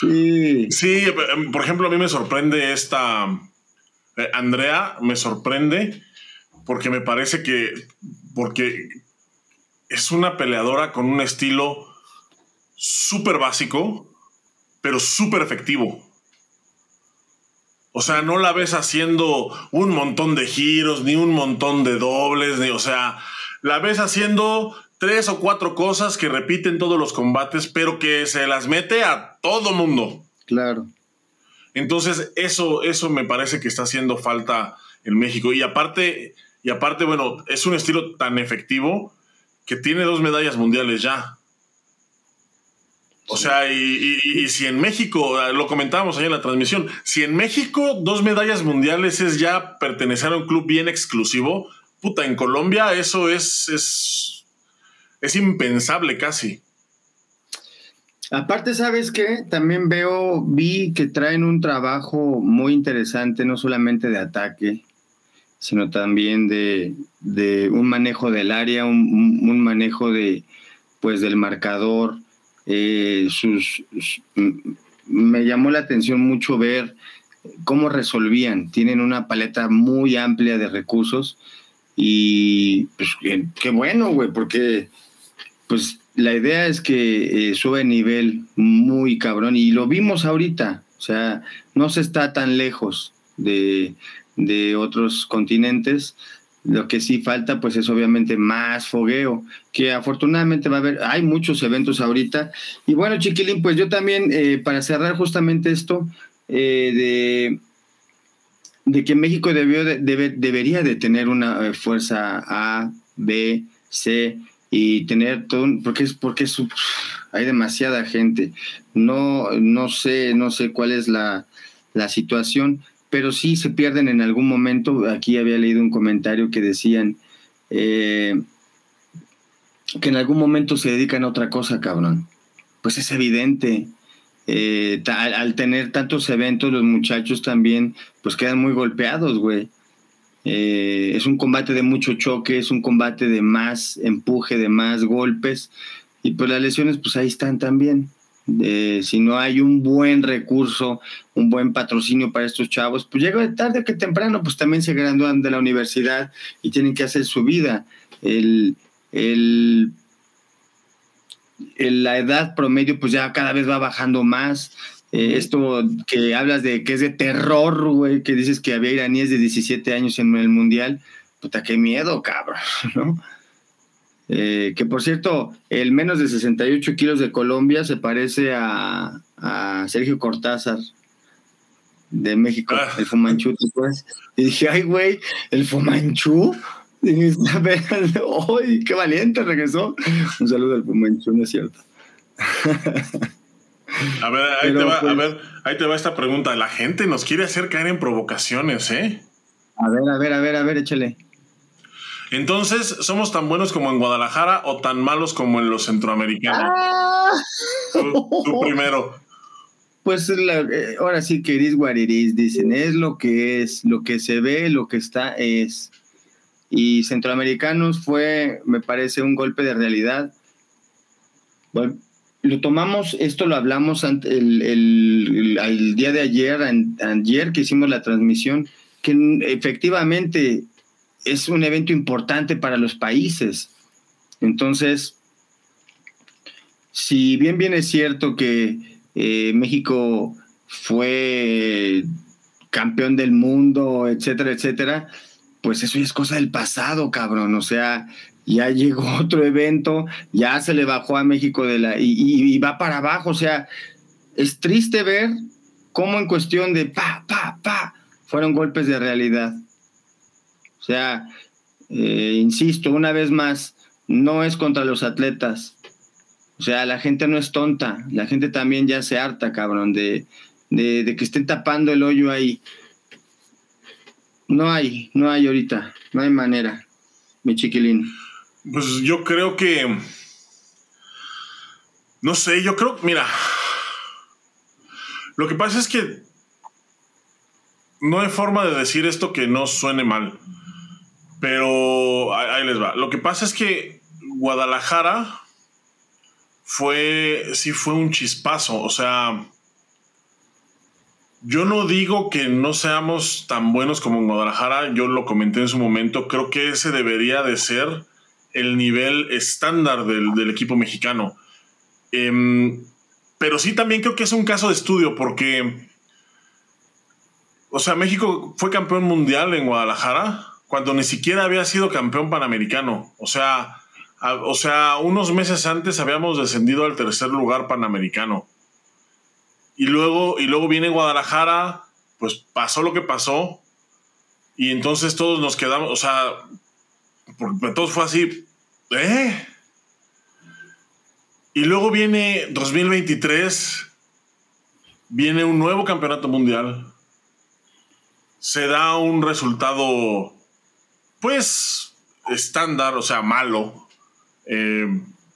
sí. Sí, em, por ejemplo, a mí me sorprende esta. Eh, Andrea me sorprende porque me parece que. Porque es una peleadora con un estilo súper básico, pero súper efectivo. O sea, no la ves haciendo un montón de giros, ni un montón de dobles, ni, o sea, la ves haciendo tres o cuatro cosas que repiten todos los combates, pero que se las mete a todo mundo. Claro. Entonces, eso, eso me parece que está haciendo falta en México. Y aparte, y aparte, bueno, es un estilo tan efectivo que tiene dos medallas mundiales ya. O sea, y, y, si en México, lo comentábamos ahí en la transmisión, si en México dos medallas mundiales es ya pertenecer a un club bien exclusivo, puta, en Colombia eso es, es, es impensable casi. Aparte, ¿sabes qué? También veo, vi que traen un trabajo muy interesante, no solamente de ataque, sino también de, un manejo del área, un, manejo de, pues, del marcador. Eh, me llamó la atención mucho ver cómo resolvían. Tienen una paleta muy amplia de recursos y pues qué bueno, güey, porque pues la idea es que eh, sube nivel muy cabrón y lo vimos ahorita, o sea, no se está tan lejos de, de otros continentes. Lo que sí falta, pues, es obviamente más fogueo, que afortunadamente va a haber, hay muchos eventos ahorita. Y bueno, Chiquilín, pues yo también, eh, para cerrar justamente esto, eh, de de que México debió debería de tener una eh, fuerza A, B, C y tener todo porque es porque hay demasiada gente. No no sé no sé cuál es la, situación, pero sí se pierden en algún momento. Aquí había leído un comentario que decían eh, que en algún momento se dedican a otra cosa, cabrón. Pues es evidente. Eh, al, tener tantos eventos, los muchachos también pues quedan muy golpeados, güey. Eh, es un combate de mucho choque, es un combate de más empuje, de más golpes. Y pues las lesiones, pues ahí están también. si no hay un buen recurso, un buen patrocinio para estos chavos, pues llega tarde que temprano, pues también se gradúan de la universidad y tienen que hacer su vida. El, el la edad promedio pues ya cada vez va bajando más. Eh, esto que hablas de que es de terror, güey, que dices que había iraníes de 17 años en el Mundial, puta, qué miedo, cabrón, ¿no? Eh, que por cierto, el menos de 68 kilos de Colombia se parece a, Sergio Cortázar de México, ah. el Fumanchu, pues. Y dije, ay, güey, el Fumanchu. ¡Ay, qué valiente regresó! Un saludo al Pumancho, no es cierto. A ver, ahí te va, a pues ver, ahí te va esta pregunta. La gente nos quiere hacer caer en provocaciones, ¿eh? A ver, a ver, a ver, a ver, échale. Entonces, ¿somos tan buenos como en Guadalajara o tan malos como en los centroamericanos? Ah. Tú, primero. pues eh, ahora sí que es what dicen, es lo que es, lo que se ve, lo que está es. Y Centroamericanos fue, me parece, un golpe de realidad. Bueno, lo tomamos, esto lo hablamos el, el, día de ayer, ayer que hicimos la transmisión, que efectivamente es un evento importante para los países. Entonces, si bien bien es cierto que eh, México fue campeón del mundo, etcétera, etcétera, pues eso es cosa del pasado, cabrón. O sea, ya llegó otro evento, ya se le bajó a México de la y, va para abajo. O sea, es triste ver cómo en cuestión de pa, pa, pa, fueron golpes de realidad. O sea, eh, insisto, una vez más, no es contra los atletas. O sea, la gente no es tonta, la gente también ya se harta, cabrón, de, de, de que estén tapando el hoyo ahí. No hay, no hay ahorita, no hay manera, mi chiquilín. Pues yo creo que. No sé, yo creo. Mira. Lo que pasa es que. No hay forma de decir esto que no suene mal. Pero ahí les va. Lo que pasa es que Guadalajara fue. Sí, fue un chispazo. O sea. Yo no digo que no seamos tan buenos como en Guadalajara, yo lo comenté en su momento, creo que ese debería de ser el nivel estándar del, equipo mexicano. Em, pero sí también creo que es un caso de estudio porque, o sea, México fue campeón mundial en Guadalajara cuando ni siquiera había sido campeón panamericano. O sea, o sea, unos meses antes habíamos descendido al tercer lugar panamericano. Y luego, y luego viene Guadalajara, pues pasó lo que pasó. Y entonces todos nos quedamos, o sea, porque todo fue así. ¿Eh? Y luego viene 2023, viene un nuevo campeonato mundial. Se da un resultado, pues, estándar, o sea, malo. Eh,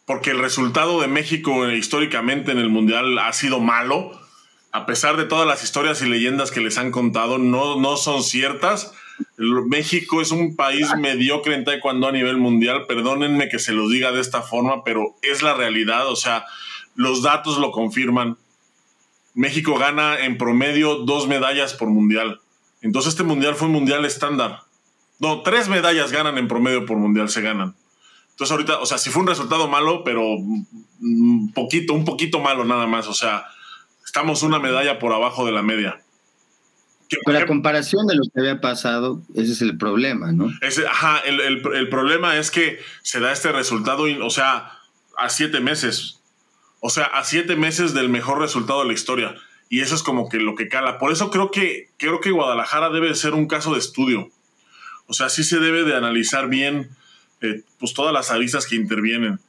porque el resultado de México históricamente en el mundial ha sido malo. A pesar de todas las historias y leyendas que les han contado, no, no son ciertas México es un país mediocre en taekwondo a nivel mundial. Perdónenme que se los diga de esta forma, pero es la realidad. O sea, los datos lo confirman. México gana en promedio dos medallas por mundial. Entonces este mundial fue un mundial estándar. No, tres medallas ganan en promedio por mundial, se ganan. Entonces ahorita, o sea, sí fue un resultado malo, pero un poquito, un poquito malo nada más. O sea, estamos una medalla por abajo de la media. Con la comparación de lo que había pasado, ese es el problema, ¿no? ajá, el, problema es que se da este resultado, o sea, a siete meses. O sea, a siete meses del mejor resultado de la historia. Y eso es como que lo que cala. Por eso creo que, creo que Guadalajara debe ser un caso de estudio. O sea, sí se debe de analizar bien eh, pues todas las avisas que intervienen.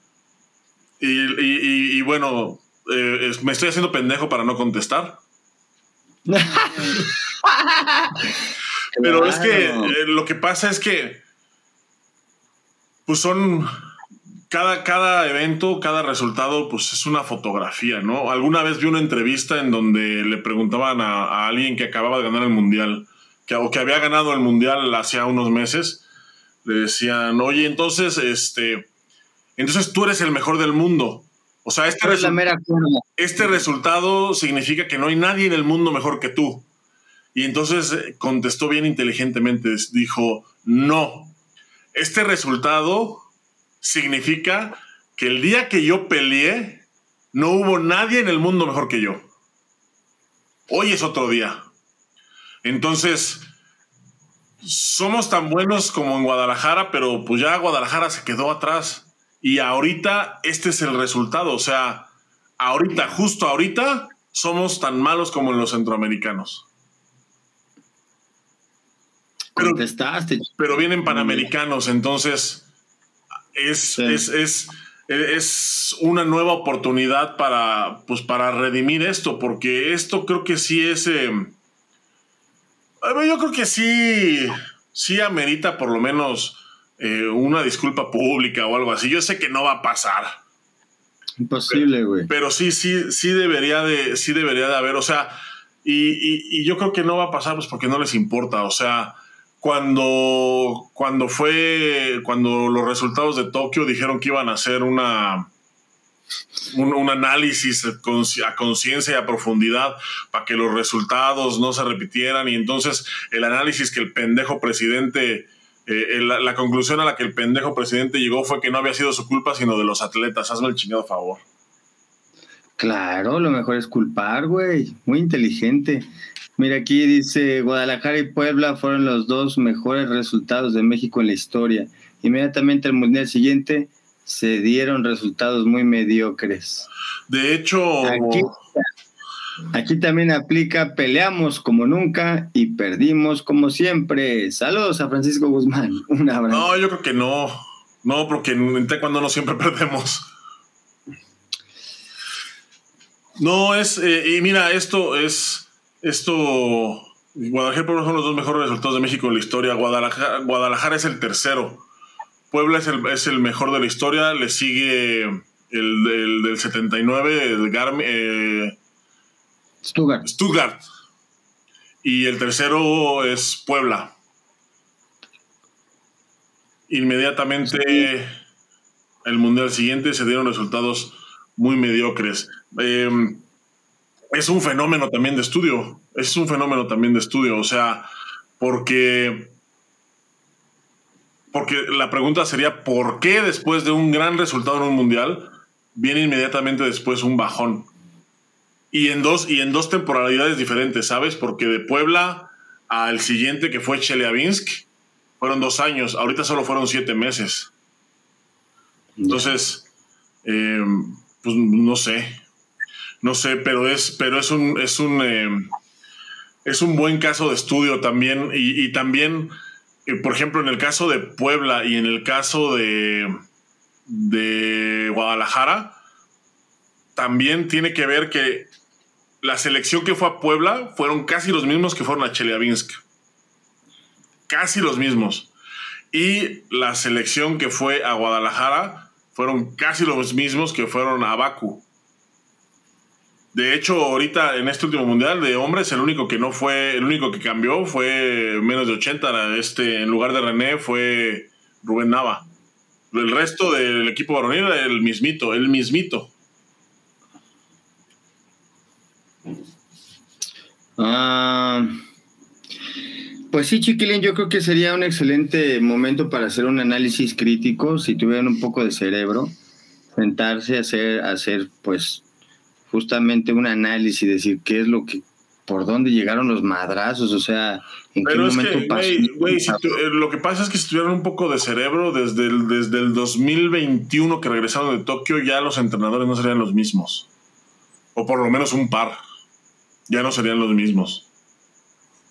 Y, bueno, eh, me estoy haciendo pendejo para no contestar. Pero es que eh, lo que pasa es que, pues son, cada, cada evento, cada resultado, pues es una fotografía, ¿no? Alguna vez vi una entrevista en donde le preguntaban a, alguien que acababa de ganar el mundial, que, o que había ganado el mundial hacía unos meses, le decían, oye, entonces, este, entonces tú eres el mejor del mundo. O sea, este, este resultado significa que no hay nadie en el mundo mejor que tú. Y entonces eh, contestó bien inteligentemente, dijo, no, este resultado significa que el día que yo peleé, no hubo nadie en el mundo mejor que yo. Hoy es otro día. Entonces, somos tan buenos como en Guadalajara, pero pues ya Guadalajara se quedó atrás. Y ahorita este es el resultado. O sea, ahorita, justo ahorita, somos tan malos como en los centroamericanos. Pero, pero vienen panamericanos, entonces es, es, es, una nueva oportunidad para, pues, para redimir esto, porque esto creo que sí es... Eh, yo creo que sí, sí amerita por lo menos eh, una disculpa pública o algo así. Yo sé que no va a pasar. Imposible, güey. Pero, sí, sí, sí debería de, sí debería de haber, o sea, y, y, yo creo que no va a pasar pues porque no les importa, o sea, cuando, cuando fue, cuando los resultados de Tokio dijeron que iban a hacer una, un, análisis a conciencia y a profundidad para que los resultados no se repitieran y entonces el análisis que el pendejo presidente eh, la, conclusión a la que el pendejo presidente llegó fue que no había sido su culpa, sino de los atletas. Hazme el chingado favor. Claro, lo mejor es culpar, güey. Muy inteligente. Mira, aquí dice, Guadalajara y Puebla fueron los dos mejores resultados de México en la historia. Inmediatamente al Mundial siguiente se dieron resultados muy mediocres. De hecho, Aquí también aplica peleamos como nunca y perdimos como siempre. Saludos a Francisco Guzmán. Un abrazo. No, yo creo que no. No, porque en taekwondo no siempre perdemos. No, es. Eh, y mira, esto es. Esto. Guadalajara y son los dos mejores resultados de México en la historia. Guadalajara, es el tercero. Puebla es el, es el mejor de la historia. Le sigue el, del 79, el Garmin. Eh, Stuttgart. Stuttgart. Y el tercero es Puebla. Inmediatamente el mundial siguiente se dieron resultados muy mediocres. Em, es un fenómeno también de estudio. Es un fenómeno también de estudio. O sea, porque. Porque la pregunta sería: ¿por qué después de un gran resultado en un mundial viene inmediatamente después un bajón? Y en dos, y en dos temporalidades diferentes, ¿sabes? Porque de Puebla al siguiente que fue Chelyabinsk fueron dos años, ahorita solo fueron siete meses. Entonces, em, pues no sé, no sé, pero es, pero es un, es un, em, es un buen caso de estudio también y, también, eh, por ejemplo, en el caso de Puebla y en el caso de, de Guadalajara, también tiene que ver que la selección que fue a Puebla fueron casi los mismos que fueron a Chelyabinsk. Casi los mismos. Y la selección que fue a Guadalajara fueron casi los mismos que fueron a Baku. De hecho, ahorita en este último mundial de hombres, el único que no fue, el único que cambió fue menos de 80. Este, en lugar de René fue Rubén Nava. El resto del equipo varonil era el mismito, el mismito. Ah, pues sí, Chiquilín, yo creo que sería un excelente momento para hacer un análisis crítico, si tuvieran un poco de cerebro, sentarse a hacer, hacer pues justamente un análisis, decir qué es lo que, por dónde llegaron los madrazos, o sea, en qué momento pasó. Eh, lo que pasa es que si tuvieran un poco de cerebro, desde el, desde el 2021 que regresaron de Tokio, ya los entrenadores no serían los mismos. O por lo menos un par ya no serían los mismos.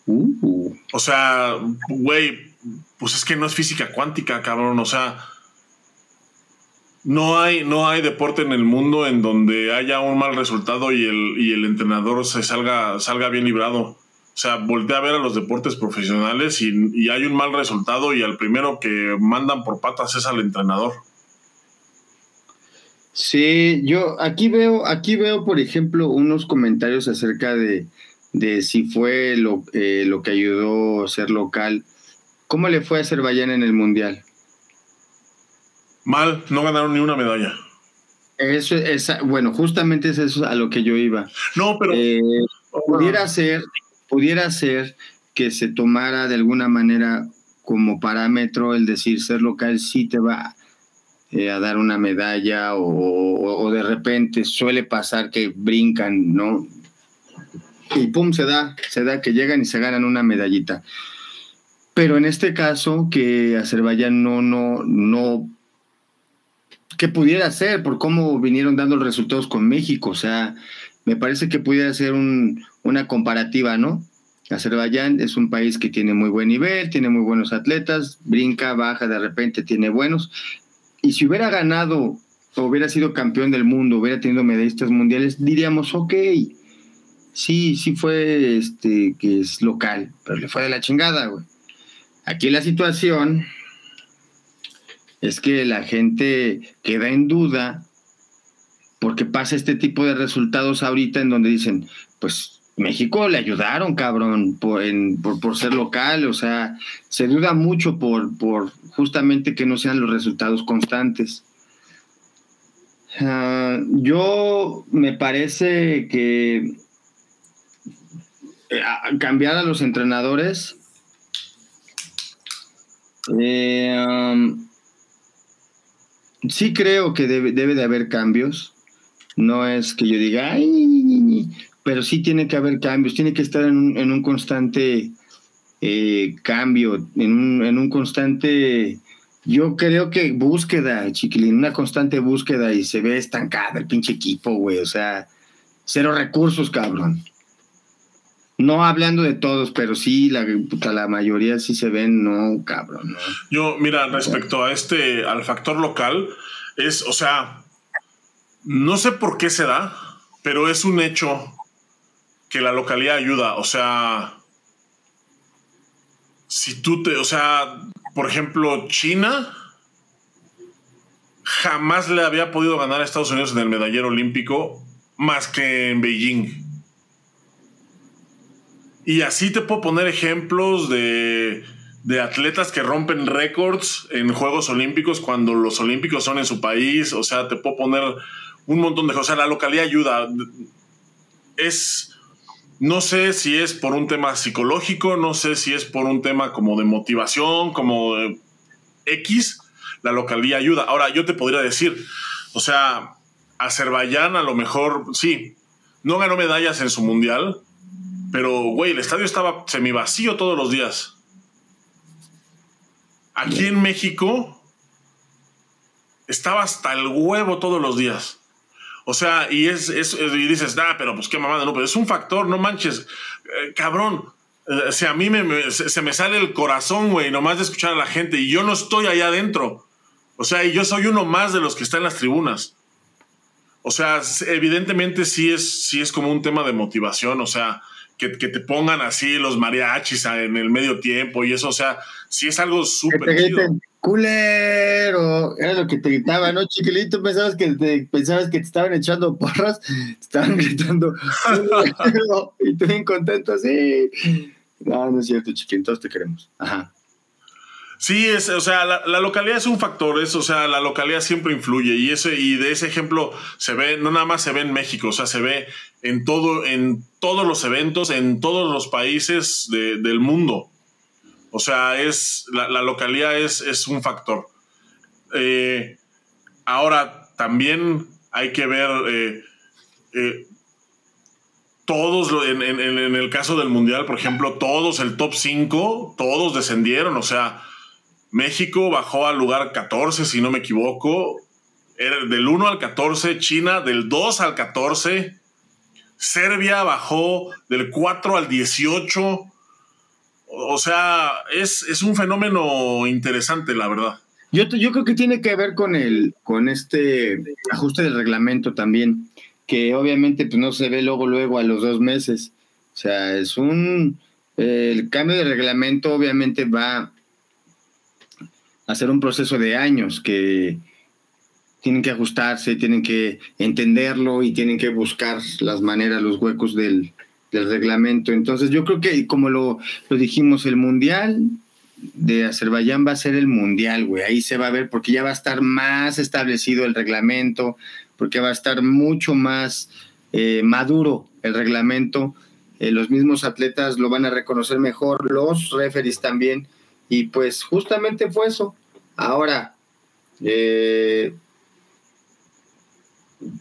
Uh. O sea, güey, pues es que no es física cuántica, cabrón. O sea, no hay, no hay deporte en el mundo en donde haya un mal resultado y el, y el entrenador se salga, salga bien librado. O sea, voltea a ver a los deportes profesionales y, y hay un mal resultado y al primero que mandan por patas es al entrenador. Sí, yo aquí veo, aquí veo, por ejemplo, unos comentarios acerca de, de si fue lo, eh, lo que ayudó a ser local. ¿Cómo le fue a Azerbaiyán en el Mundial? Mal, no ganaron ni una medalla. Eso es, bueno, justamente es eso a lo que yo iba. No, pero eh, pudiera ser, pudiera ser que se tomara de alguna manera como parámetro el decir ser local sí te va eh, a dar una medalla o, de repente suele pasar que brincan, ¿no? Y pum, se da, se da que llegan y se ganan una medallita. Pero en este caso, que Azerbaiyán no, no, no, ¿qué pudiera ser por cómo vinieron dando los resultados con México? O sea, me parece que pudiera ser una comparativa, ¿no? Azerbaiyán es un país que tiene muy buen nivel, tiene muy buenos atletas, brinca, baja, de repente tiene buenos, y si hubiera ganado o hubiera sido campeón del mundo, hubiera tenido medallistas mundiales, diríamos, ok, sí, sí fue este, que es local, pero le fue de la chingada, güey. Aquí la situación es que la gente queda en duda porque pasa este tipo de resultados ahorita en donde dicen, pues México le ayudaron, cabrón, por, por, ser local, o sea, se duda mucho por, por justamente que no sean los resultados constantes. Ah, yo me parece que eh, cambiar a los entrenadores eh, sí creo que debe, debe, de haber cambios. No es que yo diga, ay, pero sí tiene que haber cambios, tiene que estar en un, en un constante eh, cambio, en un, en un, constante, yo creo que búsqueda, chiquilín, una constante búsqueda y se ve estancada el pinche equipo, güey, o sea, cero recursos, cabrón. No hablando de todos, pero sí, la, la mayoría sí se ven, no, cabrón. Yo, mira, respecto a este, al factor local, es, o sea, no sé por qué se da, pero es un hecho que la localidad ayuda. O sea, si tú te, o sea, por ejemplo, China jamás le había podido ganar a Estados Unidos en el medallero olímpico más que en Beijing. Y así te puedo poner ejemplos de, de atletas que rompen récords en Juegos Olímpicos cuando los Olímpicos son en su país. O sea, te puedo poner un montón de cosas. O sea, la localidad ayuda. Es no sé si es por un tema psicológico, no sé si es por un tema como de motivación, como de X, la localidad ayuda. Ahora, yo te podría decir, o sea, Azerbaiyán a lo mejor, sí, no ganó medallas en su mundial, pero, güey, el estadio estaba semivacío todos los días. Aquí en México estaba hasta el huevo todos los días. O sea, y es, y dices, ah, pero pues qué mamada, no, pero es un factor, no manches, eh, cabrón. Eh, o sea, a mí me, se, me sale el corazón, güey, nomás de escuchar a la gente y yo no estoy allá adentro. O sea, y yo soy uno más de los que está en las tribunas. O sea, evidentemente sí es, sí es como un tema de motivación, o sea, que, te pongan así los mariachis en el medio tiempo y eso, o sea, sí es algo súper culero, era lo que te gritaba, ¿no, chiquilito? Pensabas que te, pensabas que te estaban echando porras, te estaban gritando, y tú bien contento, así. No, no es cierto, chiquilito, te queremos. Ajá. Sí, es, o sea, la, localidad es un factor, es, o sea, la localidad siempre influye y ese y de ese ejemplo se ve, no nada más se ve en México, o sea, se ve en todo, en todos los eventos, en todos los países del mundo. O sea, es, la, localidad es, es, un factor. Eh, ahora, también hay que ver eh, eh, todos, en, el caso del Mundial, por ejemplo, todos, el top 5, todos descendieron. O sea, México bajó al lugar 14, si no me equivoco. Era del 1 al 14, China del 2 al 14. Serbia bajó del 4 al 18. O sea, es, un fenómeno interesante, la verdad. Yo, yo creo que tiene que ver con el con este ajuste del reglamento también, que obviamente pues, no se ve luego luego a los dos meses. O sea, es un el cambio de reglamento obviamente va a ser un proceso de años que tienen que ajustarse, tienen que entenderlo y tienen que buscar las maneras, los huecos del, del reglamento. Entonces yo creo que como lo, lo dijimos, el Mundial de Azerbaiyán va a ser el Mundial, güey. Ahí se va a ver porque ya va a estar más establecido el reglamento, porque va a estar mucho más eh, maduro el reglamento. Eh, los mismos atletas lo van a reconocer mejor, los referees también. Y pues justamente fue eso. Ahora, eh,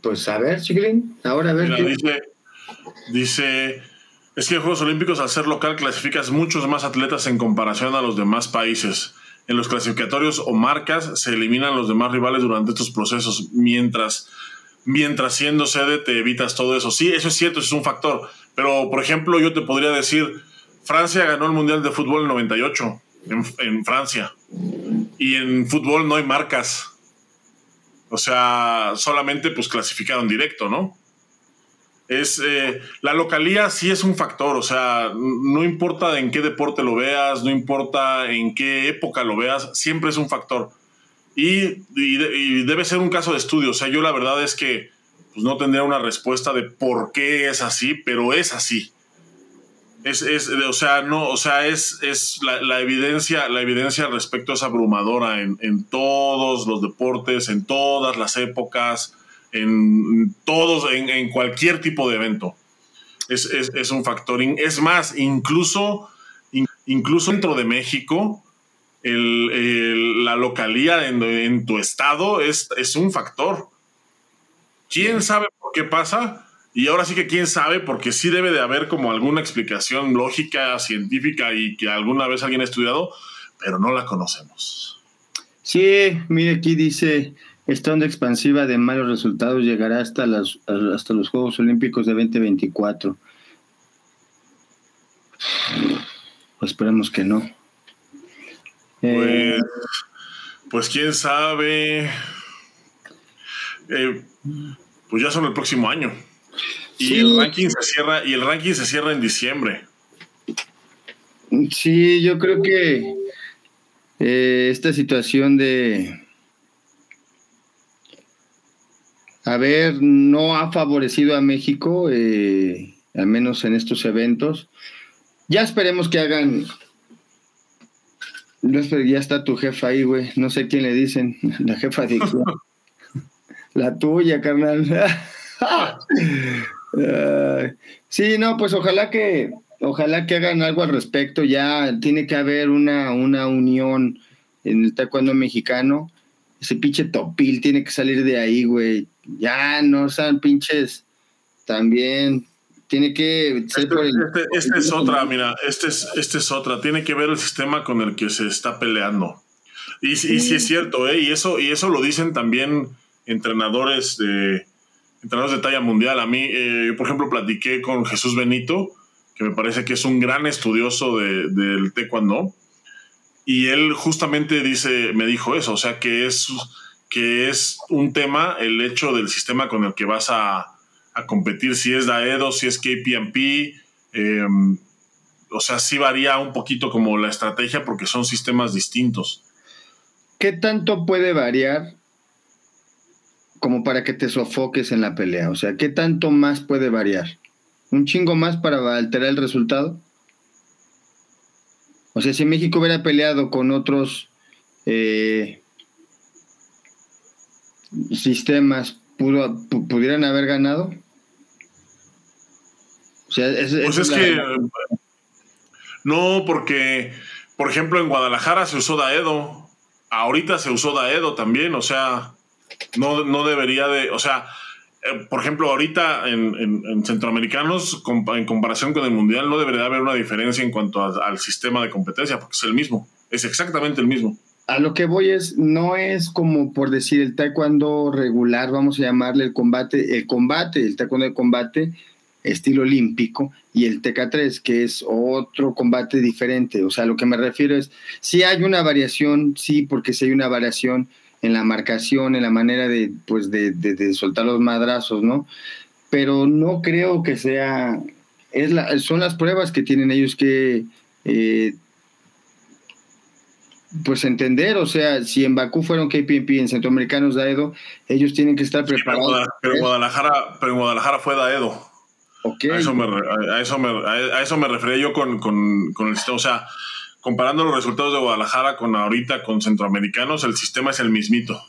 pues a ver, Chiglin, ahora a ver. qué... Dice, es que en Juegos Olímpicos al ser local clasificas muchos más atletas en comparación a los demás países. En los clasificatorios o marcas se eliminan los demás rivales durante estos procesos, mientras, mientras siendo sede te evitas todo eso. Sí, eso es cierto, eso es un factor. Pero, por ejemplo, yo te podría decir, Francia ganó el Mundial de Fútbol en 98, en, en Francia. Y en fútbol no hay marcas. O sea, solamente pues clasificaron directo, ¿no? Es eh, la localía sí es un factor, o sea, no importa en qué deporte lo veas, no importa en qué época lo veas, siempre es un factor. Y, debe ser un caso de estudio, o sea, yo la verdad es que pues no tendría una respuesta de por qué es así, pero es así. Es, es, o sea, no, o sea, es, es la, evidencia, la evidencia al respecto es abrumadora en, en, todos los deportes, en todas las épocas, en todos, en, en cualquier tipo de evento. Es, es, es, un factor. Es más, incluso, incluso dentro de México, el, la localía en, en, tu estado es, es un factor. ¿Quién sabe por qué pasa? Y ahora sí que quién sabe, porque sí debe de haber como alguna explicación lógica, científica y que alguna vez alguien ha estudiado, pero no la conocemos. Sí, mire, aquí dice, esta onda expansiva de malos resultados llegará hasta, las, hasta los Juegos Olímpicos de 2024. Pues esperemos que no. Pues, pues quién sabe. Eh, pues ya son el próximo año. Y el ranking se cierra, y el ranking se cierra en diciembre. Sí, yo creo que eh, esta situación de haber no ha favorecido a México, eh, al menos en estos eventos. Ya esperemos que hagan. Ya está tu jefa ahí, güey. No sé quién le dicen. La jefa de. La tuya, carnal. sí, no, pues ojalá que, ojalá que hagan algo al respecto. Ya tiene que haber una, una unión en el taekwondo mexicano. Ese pinche topil tiene que salir de ahí, güey. Ya no sean pinches también. Tiene que ser este, este, este es otra, mira, este es, este es otra. Tiene que ver el sistema con el que se está peleando. Y, y sí es cierto, ¿eh? Y eso, y eso lo dicen también entrenadores de, entrenadores de talla mundial. A mí, eh, por ejemplo, platiqué con Jesús Benito, que me parece que es un gran estudioso de, del taekwondo, y él justamente dice, me dijo eso, o sea, que es, que es un tema el hecho del sistema con el que vas a, a competir, si es Daedo, si es KPMP, em, o sea, sí varía un poquito como la estrategia porque son sistemas distintos. ¿Qué tanto puede variar como para que te sofoques en la pelea? O sea, ¿qué tanto más puede variar? ¿Un chingo más para alterar el resultado? O sea, si México hubiera peleado con otros eh, sistemas, ¿pudieran haber ganado? O sea, es, pues es, que... No, porque, por ejemplo, en Guadalajara se usó Daedo. Ahorita se usó Daedo también, o sea no, no debería de, o sea, eh, por ejemplo, ahorita en, centroamericanos, en comparación con el mundial, no debería haber una diferencia en cuanto al sistema de competencia, porque es el mismo, es exactamente el mismo. A lo que voy es, no es como por decir el taekwondo regular, vamos a llamarle el combate, el combate, el taekwondo de combate, estilo olímpico, y el TK3, que es otro combate diferente. O sea, lo que me refiero es, si hay una variación, sí, porque si hay una variación, en la marcación, en la manera de, pues de, de, soltar los madrazos, ¿no? Pero no creo que sea, es la, son las pruebas que tienen ellos que, eh, pues entender, o sea, si en Bakú fueron KPMP, en Centroamericanos Daedo, ellos tienen que estar preparados. pero, Guadalajara, pero en Guadalajara fue Daedo. Okay. A, eso me, a, eso me, a eso me refería yo con, con, con el sistema. O sea, comparando los resultados de Guadalajara con ahorita con centroamericanos, el sistema es el mismito.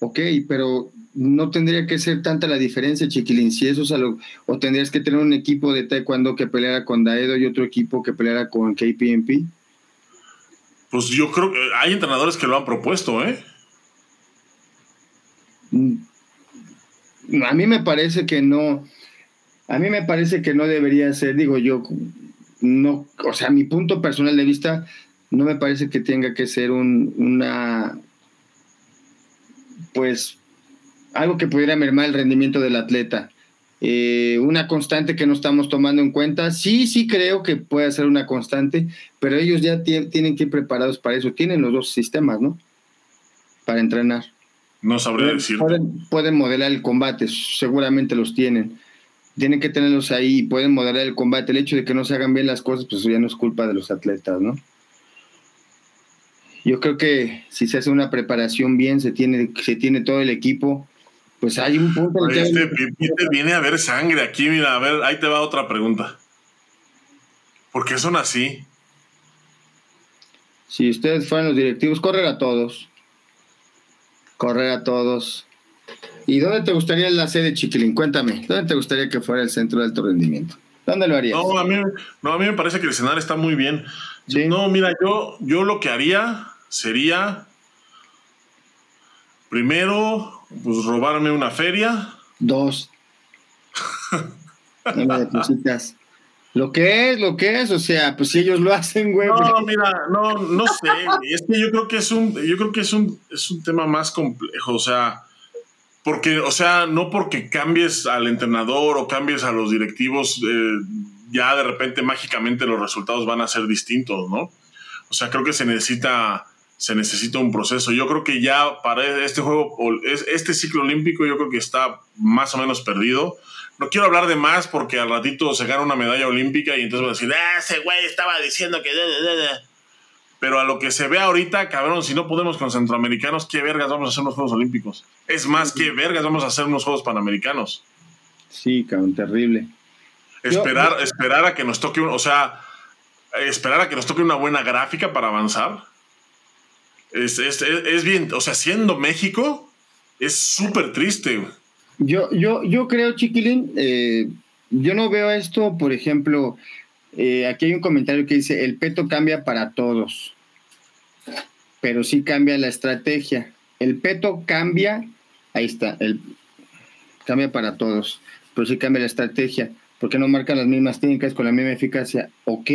Ok, pero no tendría que ser tanta la diferencia, Chiquilín, si eso es algo, o tendrías que tener un equipo de taekwondo que peleara con Daedo y otro equipo que peleara con KPMP. Pues yo creo que hay entrenadores que lo han propuesto, ¿eh? Mm, a mí me parece que no, a mí me parece que no debería ser, digo yo, no, o sea, mi punto personal de vista, no me parece que tenga que ser un, una, pues, algo que pudiera mermar el rendimiento del atleta. Eh, una constante que no estamos tomando en cuenta. Sí, sí creo que puede ser una constante, pero ellos ya tienen que ir preparados para eso. Tienen los dos sistemas, ¿no? Para entrenar. No sabría decir. Pueden, pueden modelar el combate, seguramente los tienen tienen que tenerlos ahí y pueden moderar el combate. El hecho de que no se hagan bien las cosas, pues ya no es culpa de los atletas, ¿no? Yo creo que si se hace una preparación bien, se tiene, se tiene todo el equipo pues hay un punto en Este Peter viene a ver sangre aquí, mira, a ver, ahí te va otra pregunta. ¿Por qué son así? Si ustedes fueran los directivos, correr a todos. Correr a todos. ¿Y dónde te gustaría la sede, Chiquilín? Cuéntame, ¿dónde te gustaría que fuera el centro de alto rendimiento? ¿Dónde lo harías? No, a mí, no, a mí me parece que el escenario está muy bien. No, mira, yo, yo lo que haría sería primero, pues robarme una feria. Dos. no me depositas. Lo que es, lo que es, o sea, pues si ellos lo hacen, güey. No, pues mira, no, no sé, es que yo creo que es un, yo creo que es un, es un tema más complejo, o sea, porque, o sea, no porque cambies al entrenador o cambies a los directivos, eh, ya de repente mágicamente los resultados van a ser distintos, ¿no? O sea, creo que se necesita, se necesita un proceso. Yo creo que ya para este juego, este ciclo olímpico, yo creo que está más o menos perdido no quiero hablar de más porque al ratito se gana una medalla olímpica y entonces van a decir, ah, ese güey estaba diciendo que... Pero a lo que se ve ahorita, cabrón, si no podemos con centroamericanos, ¿qué vergas vamos a hacer unos Juegos Olímpicos? Es más, ¿qué vergas vamos a hacer unos Juegos Panamericanos? Sí, cabrón, terrible. Esperar, esperar a que nos toque, o sea, esperar a que nos toque una buena gráfica para avanzar. Es, es, es bien, o sea, siendo México, es súper triste. Yo, yo, yo creo, Chiquilín, eh, yo no veo esto, por ejemplo, eh, aquí hay un comentario que dice, el peto cambia para todos, pero sí cambia la estrategia. El peto cambia, ahí está, el, cambia para todos, pero sí cambia la estrategia, porque no marcan las mismas técnicas con la misma eficacia. Ok,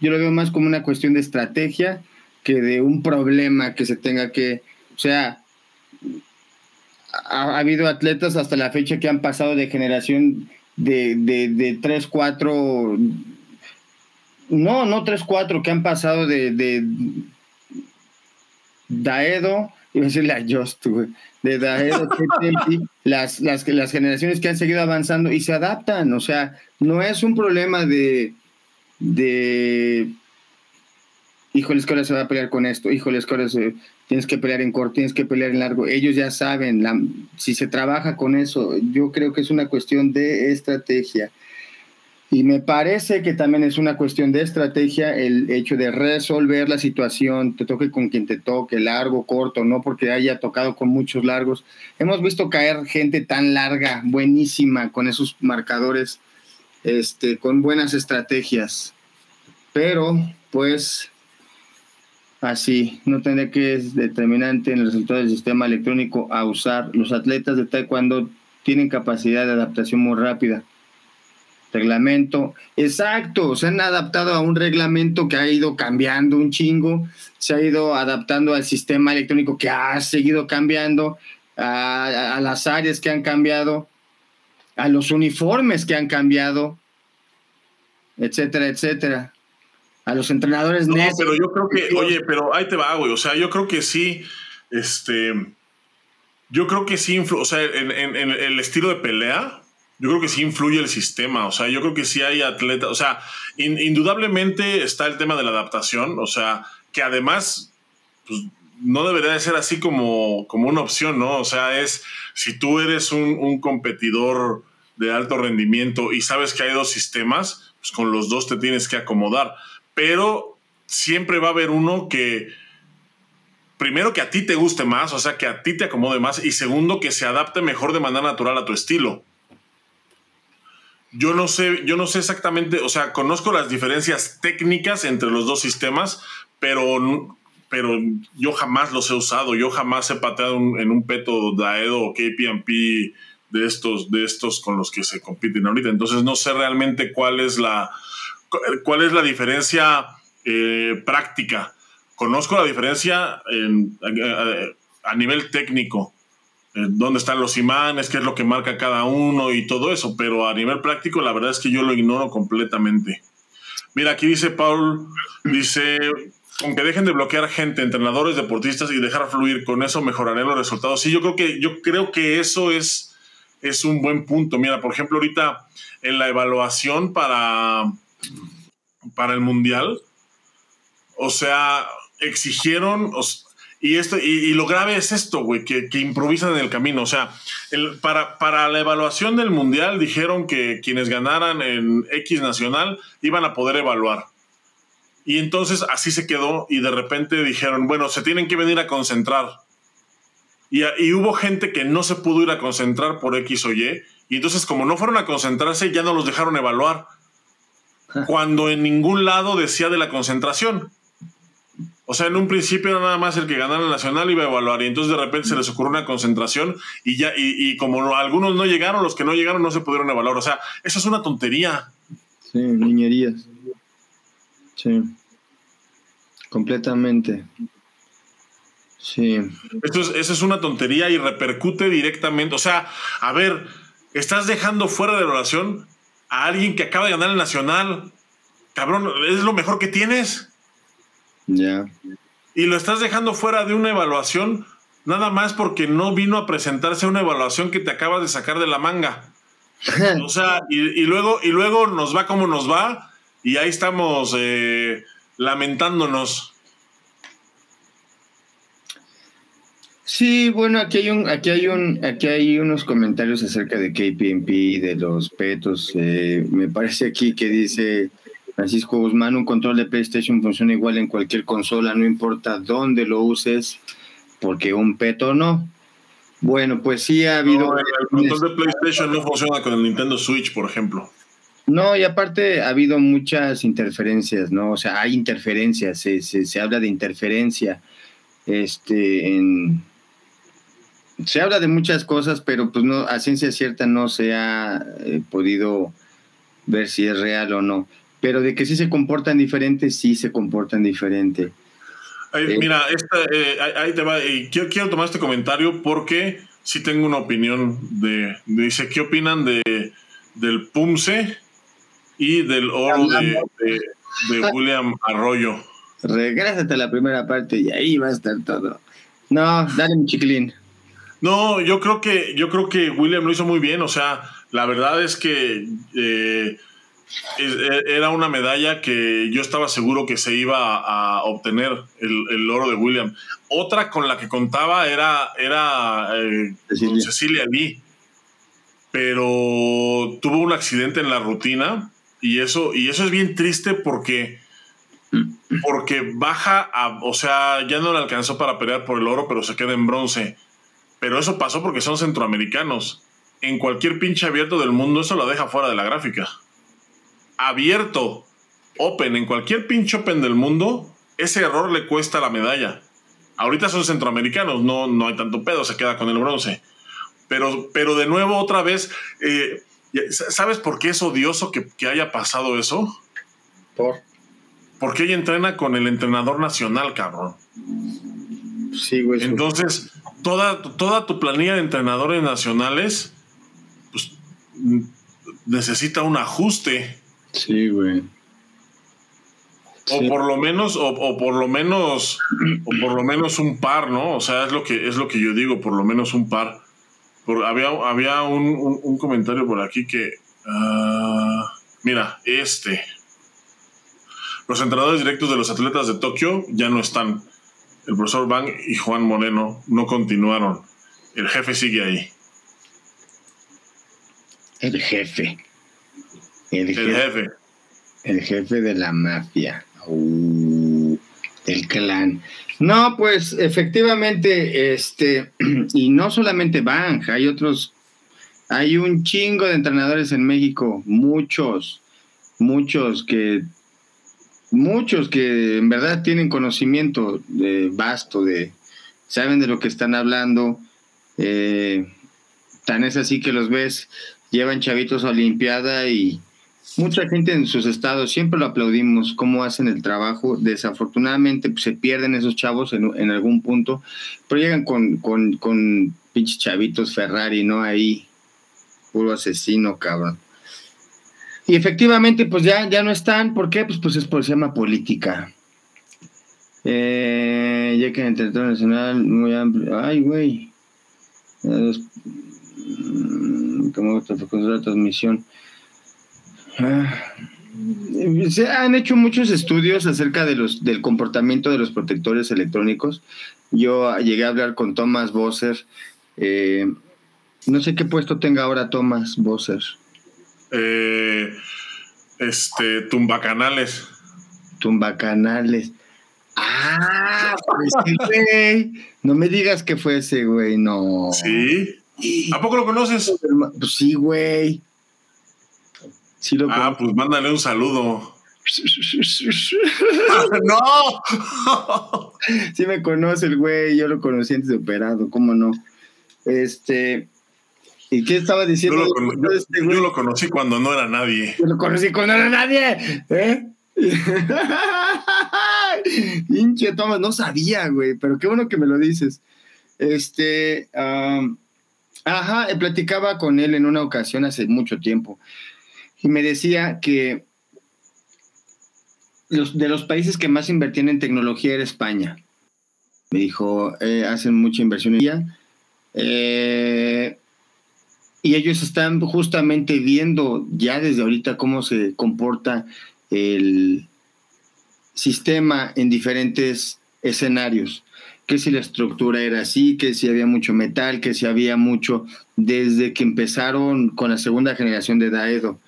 yo lo veo más como una cuestión de estrategia que de un problema que se tenga que, o sea, ha, habido atletas hasta la fecha que han pasado de generación de, de, de 3, 4, no, no 3, 4, que han pasado de, Daedo, iba a decirle a Just, de Daedo, las, las, las generaciones que han seguido avanzando y se adaptan, o sea, no es un problema de, de híjoles, que ahora se va a pelear con esto, híjoles, que ahora tienes que pelear en corto, tienes que pelear en largo. Ellos ya saben, si se trabaja con eso, yo creo que es una cuestión de estrategia. Y me parece que también es una cuestión de estrategia el hecho de resolver la situación, te toque con quien te toque, largo, corto, no porque haya tocado con muchos largos. Hemos visto caer gente tan larga, buenísima, con esos marcadores, este, con buenas estrategias. Pero, pues, Así, no tendría que es determinante en el resultado del sistema electrónico a usar. Los atletas de taekwondo tienen capacidad de adaptación muy rápida. Reglamento, exacto, se han adaptado a un reglamento que ha ido cambiando un chingo, se ha ido adaptando al sistema electrónico que ha seguido cambiando, a, a las áreas que han cambiado, a los uniformes que han cambiado, etcétera, etcétera a los entrenadores no, pero yo creo que, oye, pero ahí te va, güey. O sea, yo creo que sí, este. Yo creo que sí, o sea, en, el estilo de pelea, yo creo que sí influye el sistema. O sea, yo creo que sí hay atletas. O sea, indudablemente está el tema de la adaptación. O sea, que además, pues, no debería de ser así como, como una opción, ¿no? O sea, es si tú eres un, un competidor de alto rendimiento y sabes que hay dos sistemas, pues con los dos te tienes que acomodar pero siempre va a haber uno que, primero, que a ti te guste más, o sea, que a ti te acomode más, y segundo, que se adapte mejor de manera natural a tu estilo. Yo no sé, yo no sé exactamente, o sea, conozco las diferencias técnicas entre los dos sistemas, pero, pero yo jamás los he usado, yo jamás he pateado en un peto Daedo o KPMP de estos, de estos con los que se compiten ahorita. Entonces no sé realmente cuál es la, ¿Cuál es la diferencia eh, práctica? Conozco la diferencia a, nivel técnico, dónde están los imanes, qué es lo que marca cada uno y todo eso, pero a nivel práctico la verdad es que yo lo ignoro completamente. Mira, aquí dice Paul, dice, aunque dejen de bloquear gente, entrenadores, deportistas y dejar fluir, con eso mejoraré los resultados. Sí, yo creo que, yo creo que eso es, es un buen punto. Mira, por ejemplo, ahorita en la evaluación para para el Mundial. O sea, exigieron, Y, esto, y, lo grave es esto, güey, que, que, improvisan en el camino. O sea, el, para, para la evaluación del Mundial dijeron que quienes ganaran en X Nacional iban a poder evaluar. Y entonces así se quedó y de repente dijeron, bueno, se tienen que venir a concentrar. Y, y hubo gente que no se pudo ir a concentrar por X o Y. Y entonces como no fueron a concentrarse, ya no los dejaron evaluar. Cuando en ningún lado decía de la concentración. O sea, en un principio era nada más el que ganara el nacional iba a evaluar y entonces de repente se les ocurrió una concentración y ya y, como algunos no llegaron, los que no llegaron no se pudieron evaluar. O sea, eso es una tontería. Sí, niñerías. Sí. Completamente. Sí. Eso es, eso es una tontería y repercute directamente. O sea, a ver, estás dejando fuera de evaluación a alguien que acaba de ganar el nacional. Cabrón, es lo mejor que tienes. Ya. Y lo estás dejando fuera de una evaluación nada más porque no vino a presentarse una evaluación que te acabas de sacar de la manga. o sea, y, luego, y luego nos va como nos va y ahí estamos eh, lamentándonos. Sí, bueno, aquí hay un, aquí hay un, aquí hay unos comentarios acerca de KPMP, de los petos. Eh, me parece aquí que dice Francisco Guzmán, un control de PlayStation funciona igual en cualquier consola, no importa dónde lo uses, porque un peto no. Bueno, pues sí ha habido... el control de PlayStation no funciona con el Nintendo Switch, por ejemplo. No, y aparte ha habido muchas interferencias, ¿no? O sea, hay interferencias, se, se, habla de interferencia. Este, en, se habla de muchas cosas, pero pues no, a ciencia cierta no se ha eh, podido ver si es real o no pero de que sí se comportan diferentes, sí se comportan diferente. Eh, mira, eh, ahí te va. Quiero, quiero, tomar este comentario porque sí tengo una opinión de, dice, ¿qué opinan de del Pumse y del oro de, de, William Arroyo? Regrésate a la primera parte y ahí va a estar todo. No, dale mi chiquilín. No, yo creo que yo creo que William lo hizo muy bien. O sea, la verdad es que eh, e, era una medalla que yo estaba seguro que se iba a, obtener el, oro de William. Otra con la que contaba era, era eh, Cecilia. Lee, pero tuvo un accidente en la rutina y eso, y eso es bien triste porque, porque baja, a, o sea, ya no le alcanzó para pelear por el oro, pero se queda en bronce. Pero eso pasó porque son centroamericanos. En cualquier pinche abierto del mundo eso la deja fuera de la gráfica abierto, open, en cualquier pinche open del mundo, ese error le cuesta la medalla. Ahorita son centroamericanos, no, no hay tanto pedo, se queda con el bronce. Pero, pero de nuevo, otra vez, eh, ¿sabes por qué es odioso que, haya pasado eso? ¿Por? Porque ella entrena con el entrenador nacional, cabrón. Sí, güey. Entonces, toda, toda tu planilla de entrenadores nacionales, pues, necesita un ajuste. Sí, güey. O por lo menos, o, por lo menos, o por lo menos un par, ¿no? O sea, es lo que, es lo que yo digo, por lo menos un par. Por, había había un, comentario por aquí que. Ah, mira, este. Los entrenadores directos de los atletas de Tokio ya no están. El profesor Bang y Juan Moreno no continuaron. El jefe sigue ahí. El jefe. El, jefe, El jefe de la mafia. Uh, el clan. No, pues efectivamente, este, y no solamente Bang, hay otros, hay un chingo de entrenadores en México, muchos, muchos que, muchos que en verdad tienen conocimiento de, vasto, de, saben de lo que están hablando, eh, tan es así que los ves, llevan chavitos a Olimpiada y mucha gente en sus estados siempre lo aplaudimos, cómo hacen el trabajo. Desafortunadamente pues, se pierden esos chavos en, algún punto, pero llegan con, con, con pinches chavitos Ferrari, ¿no? Ahí, puro asesino, cabrón. Y efectivamente, pues ya, ya no están. ¿Por qué? Pues, pues es por se llama política. Eh, ya que en el territorio nacional muy amplio. Ay, güey. ¿Cómo te la transmisión? Se han hecho muchos estudios acerca de los, del comportamiento de los protectores electrónicos. Yo llegué a hablar con Thomas Bosser. Eh, no sé qué puesto tenga ahora Thomas Bosser. Eh, este, Tumbacanales. Tumbacanales. Ah, pues sí, güey. No me digas que fue ese, güey, no. ¿Sí? ¿A poco lo conoces? Pues sí, güey. Sí lo ah, pues mándale un saludo. ¡No! sí me conoce el güey, yo lo conocí antes de operado, ¿cómo no? Este. ¿Y qué estaba diciendo? Este yo lo, conocí cuando no era nadie. Yo lo conocí cuando no era nadie, ¿eh? Hinche Thomas, no sabía, güey, pero qué bueno que me lo dices. Este, ajá, platicaba con él en una ocasión hace mucho tiempo y me decía que los, de los países que más invertían en tecnología era España. Me dijo, eh, hacen mucha inversión en ella. Eh, y ellos están justamente viendo ya desde ahorita cómo se comporta el sistema en diferentes escenarios, que si la estructura era así, que si había mucho metal, que si había mucho, desde que empezaron con la segunda generación de Daedo.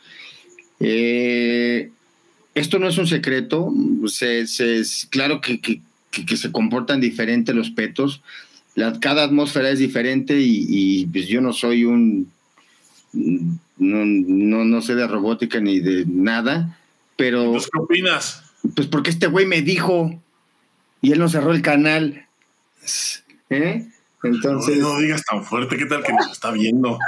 Eh, esto no es un secreto, se, claro que, se comportan diferente los petos, cada atmósfera es diferente y, pues yo no soy un, no, no, no sé de robótica ni de nada, pero... ¿Qué opinas? Pues porque este güey me dijo y él no cerró el canal. ¿Eh? Entonces. No, digas tan fuerte, ¿qué tal que nos está viendo?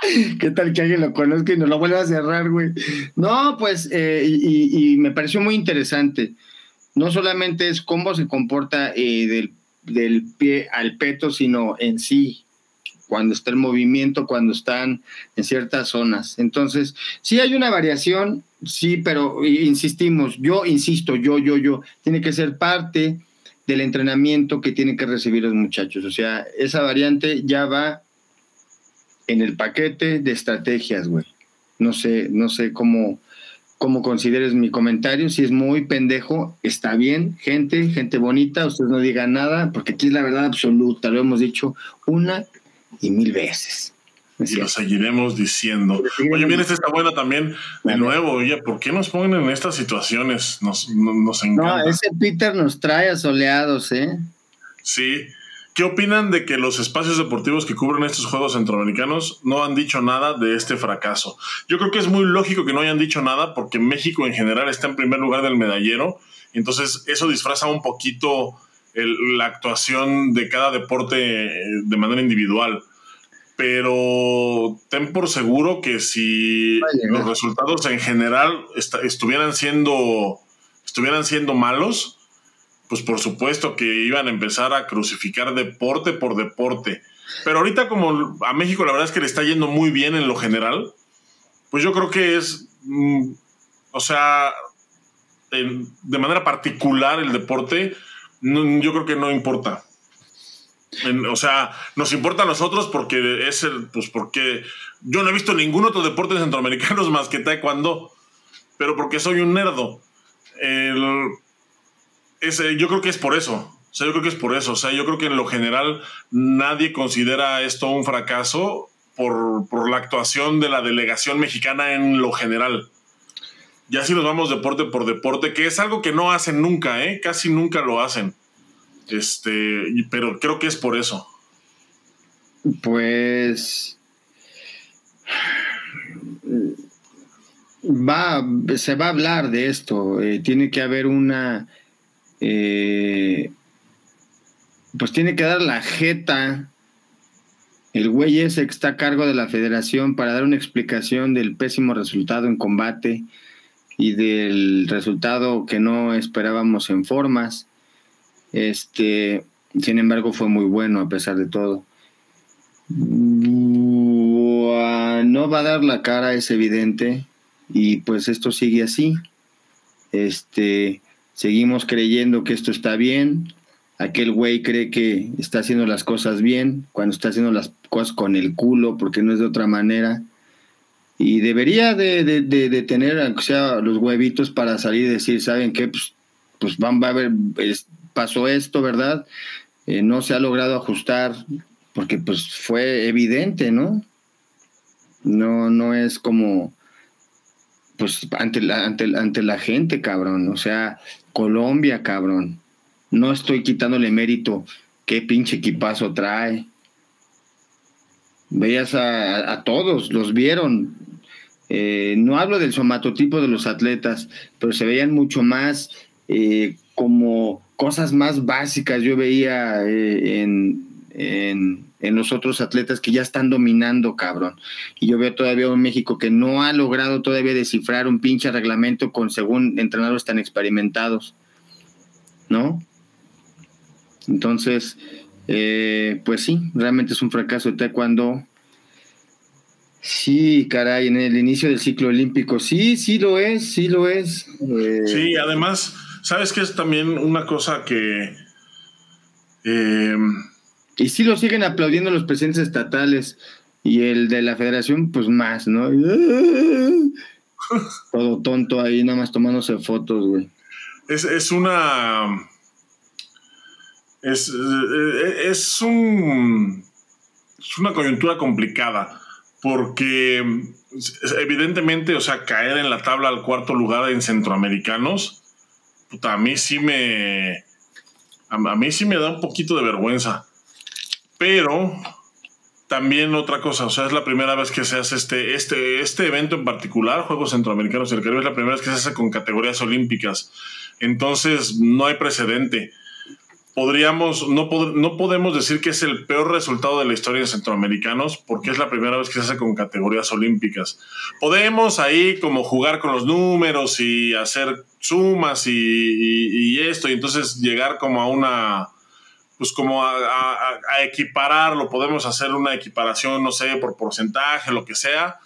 ¿Qué tal que alguien lo conozca y nos lo vuelva a cerrar, güey? No, pues, eh, y, me pareció muy interesante. No solamente es cómo se comporta eh, del, del, pie al peto, sino en sí, cuando está el movimiento, cuando están en ciertas zonas. Entonces, sí hay una variación, sí, pero insistimos, yo insisto, yo, yo, yo, tiene que ser parte del entrenamiento que tienen que recibir los muchachos. O sea, esa variante ya va en el paquete de estrategias, güey. No sé, no sé cómo, cómo consideres mi comentario. Si es muy pendejo, está bien, gente, gente bonita, ustedes no digan nada, porque aquí es la verdad absoluta, lo hemos dicho una y mil veces. Y lo seguiremos diciendo. Oye, bien, esta está buena también. De nuevo, oye, ¿por qué nos ponen en estas situaciones? Nos, nos, encanta. No, ese Peter nos trae asoleados, ¿eh? Sí. ¿Qué opinan de que los espacios deportivos que cubren estos Juegos Centroamericanos no han dicho nada de este fracaso? Yo creo que es muy lógico que no hayan dicho nada porque México en general está en primer lugar del medallero. Entonces eso disfraza un poquito la actuación de cada deporte eh, de manera individual pero ten por seguro que si los resultados en general estuvieran siendo estuvieran siendo malos, pues por supuesto que iban a empezar a crucificar deporte por deporte. Pero ahorita como a México la verdad es que le está yendo muy bien en lo general, pues yo creo que es, mm, o sea, de manera particular el deporte, yo creo que no importa o sea, nos importa a nosotros porque es el, pues porque yo no he visto ningún otro deporte centroamericano más que taekwondo, pero porque soy un nerdo. yo creo que es por eso. O sea, yo creo que es por eso. O sea, yo creo que en lo general nadie considera esto un fracaso por, por la actuación de la delegación mexicana en lo general. Ya si nos vamos deporte por deporte, que es algo que no hacen nunca, ¿eh? Casi nunca lo hacen. Este, pero creo que es por eso. Pues va, se va a hablar de esto. Eh, tiene que haber una, eh, pues tiene que dar la jeta el güey ese que está a cargo de la federación para dar una explicación del pésimo resultado en combate y del resultado que no esperábamos en formas. Este, sin embargo, fue muy bueno a pesar de todo. No va a dar la cara, es evidente, y pues esto sigue así. Este, seguimos creyendo que esto está bien. Aquel güey cree que está haciendo las cosas bien cuando está haciendo las cosas con el culo, porque no es de otra manera. Y debería de, de, tener, aunque sea los huevitos para salir y decir, ¿saben qué? Pues, pues van, va a haber, pasó esto, ¿verdad? Eh, no se ha logrado ajustar porque pues fue evidente, ¿no? No, no es como, pues ante la, ante, ante la gente, cabrón. O sea, Colombia, cabrón. No estoy quitándole mérito. Qué pinche equipazo trae. Veías a, todos, los vieron. Eh, no hablo del somatotipo de los atletas, pero se veían mucho más eh, como cosas más básicas. Yo veía eh, en, en, los otros atletas que ya están dominando, cabrón. Y yo veo todavía un México que no ha logrado todavía descifrar un pinche reglamento con según entrenadores tan experimentados, ¿no? Entonces, eh, pues sí, realmente es un fracaso de taekwondo. Sí, caray, en el inicio del ciclo olímpico, sí, sí lo es, sí lo es. Eh, sí, además, ¿sabes que es también una cosa que... Eh, y sí lo siguen aplaudiendo los presidentes estatales y el de la federación, pues más, ¿no? Todo tonto ahí, nada más tomándose fotos, güey. Es, es una es, eh, es, un, es una coyuntura complicada porque evidentemente, o sea, caer en la tabla al cuarto lugar en centroamericanos, puta, a mí sí me, a, mí sí me da un poquito de vergüenza. Pero también otra cosa, o sea, es la primera vez que se hace este, este, este evento en particular, Juegos Centroamericanos del Caribe, es la primera vez que se hace con categorías olímpicas. Entonces, no hay precedente podríamos, no, no podemos decir que es el peor resultado de la historia de centroamericanos, porque es la primera vez que se hace con categorías olímpicas. Podemos ahí como jugar con los números y hacer sumas y, esto, y entonces llegar como a una, pues como a, a, equipararlo, podemos hacer una equiparación, no sé, por porcentaje, lo que sea,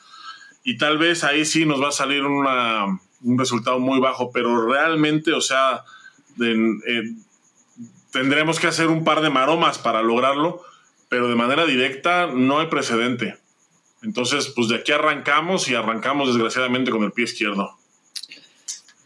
y tal vez ahí sí nos va a salir un resultado muy bajo, pero realmente, o sea, de, tendremos que hacer un par de maromas para lograrlo, pero de manera directa no hay precedente. Entonces, pues de aquí arrancamos y arrancamos desgraciadamente con el pie izquierdo.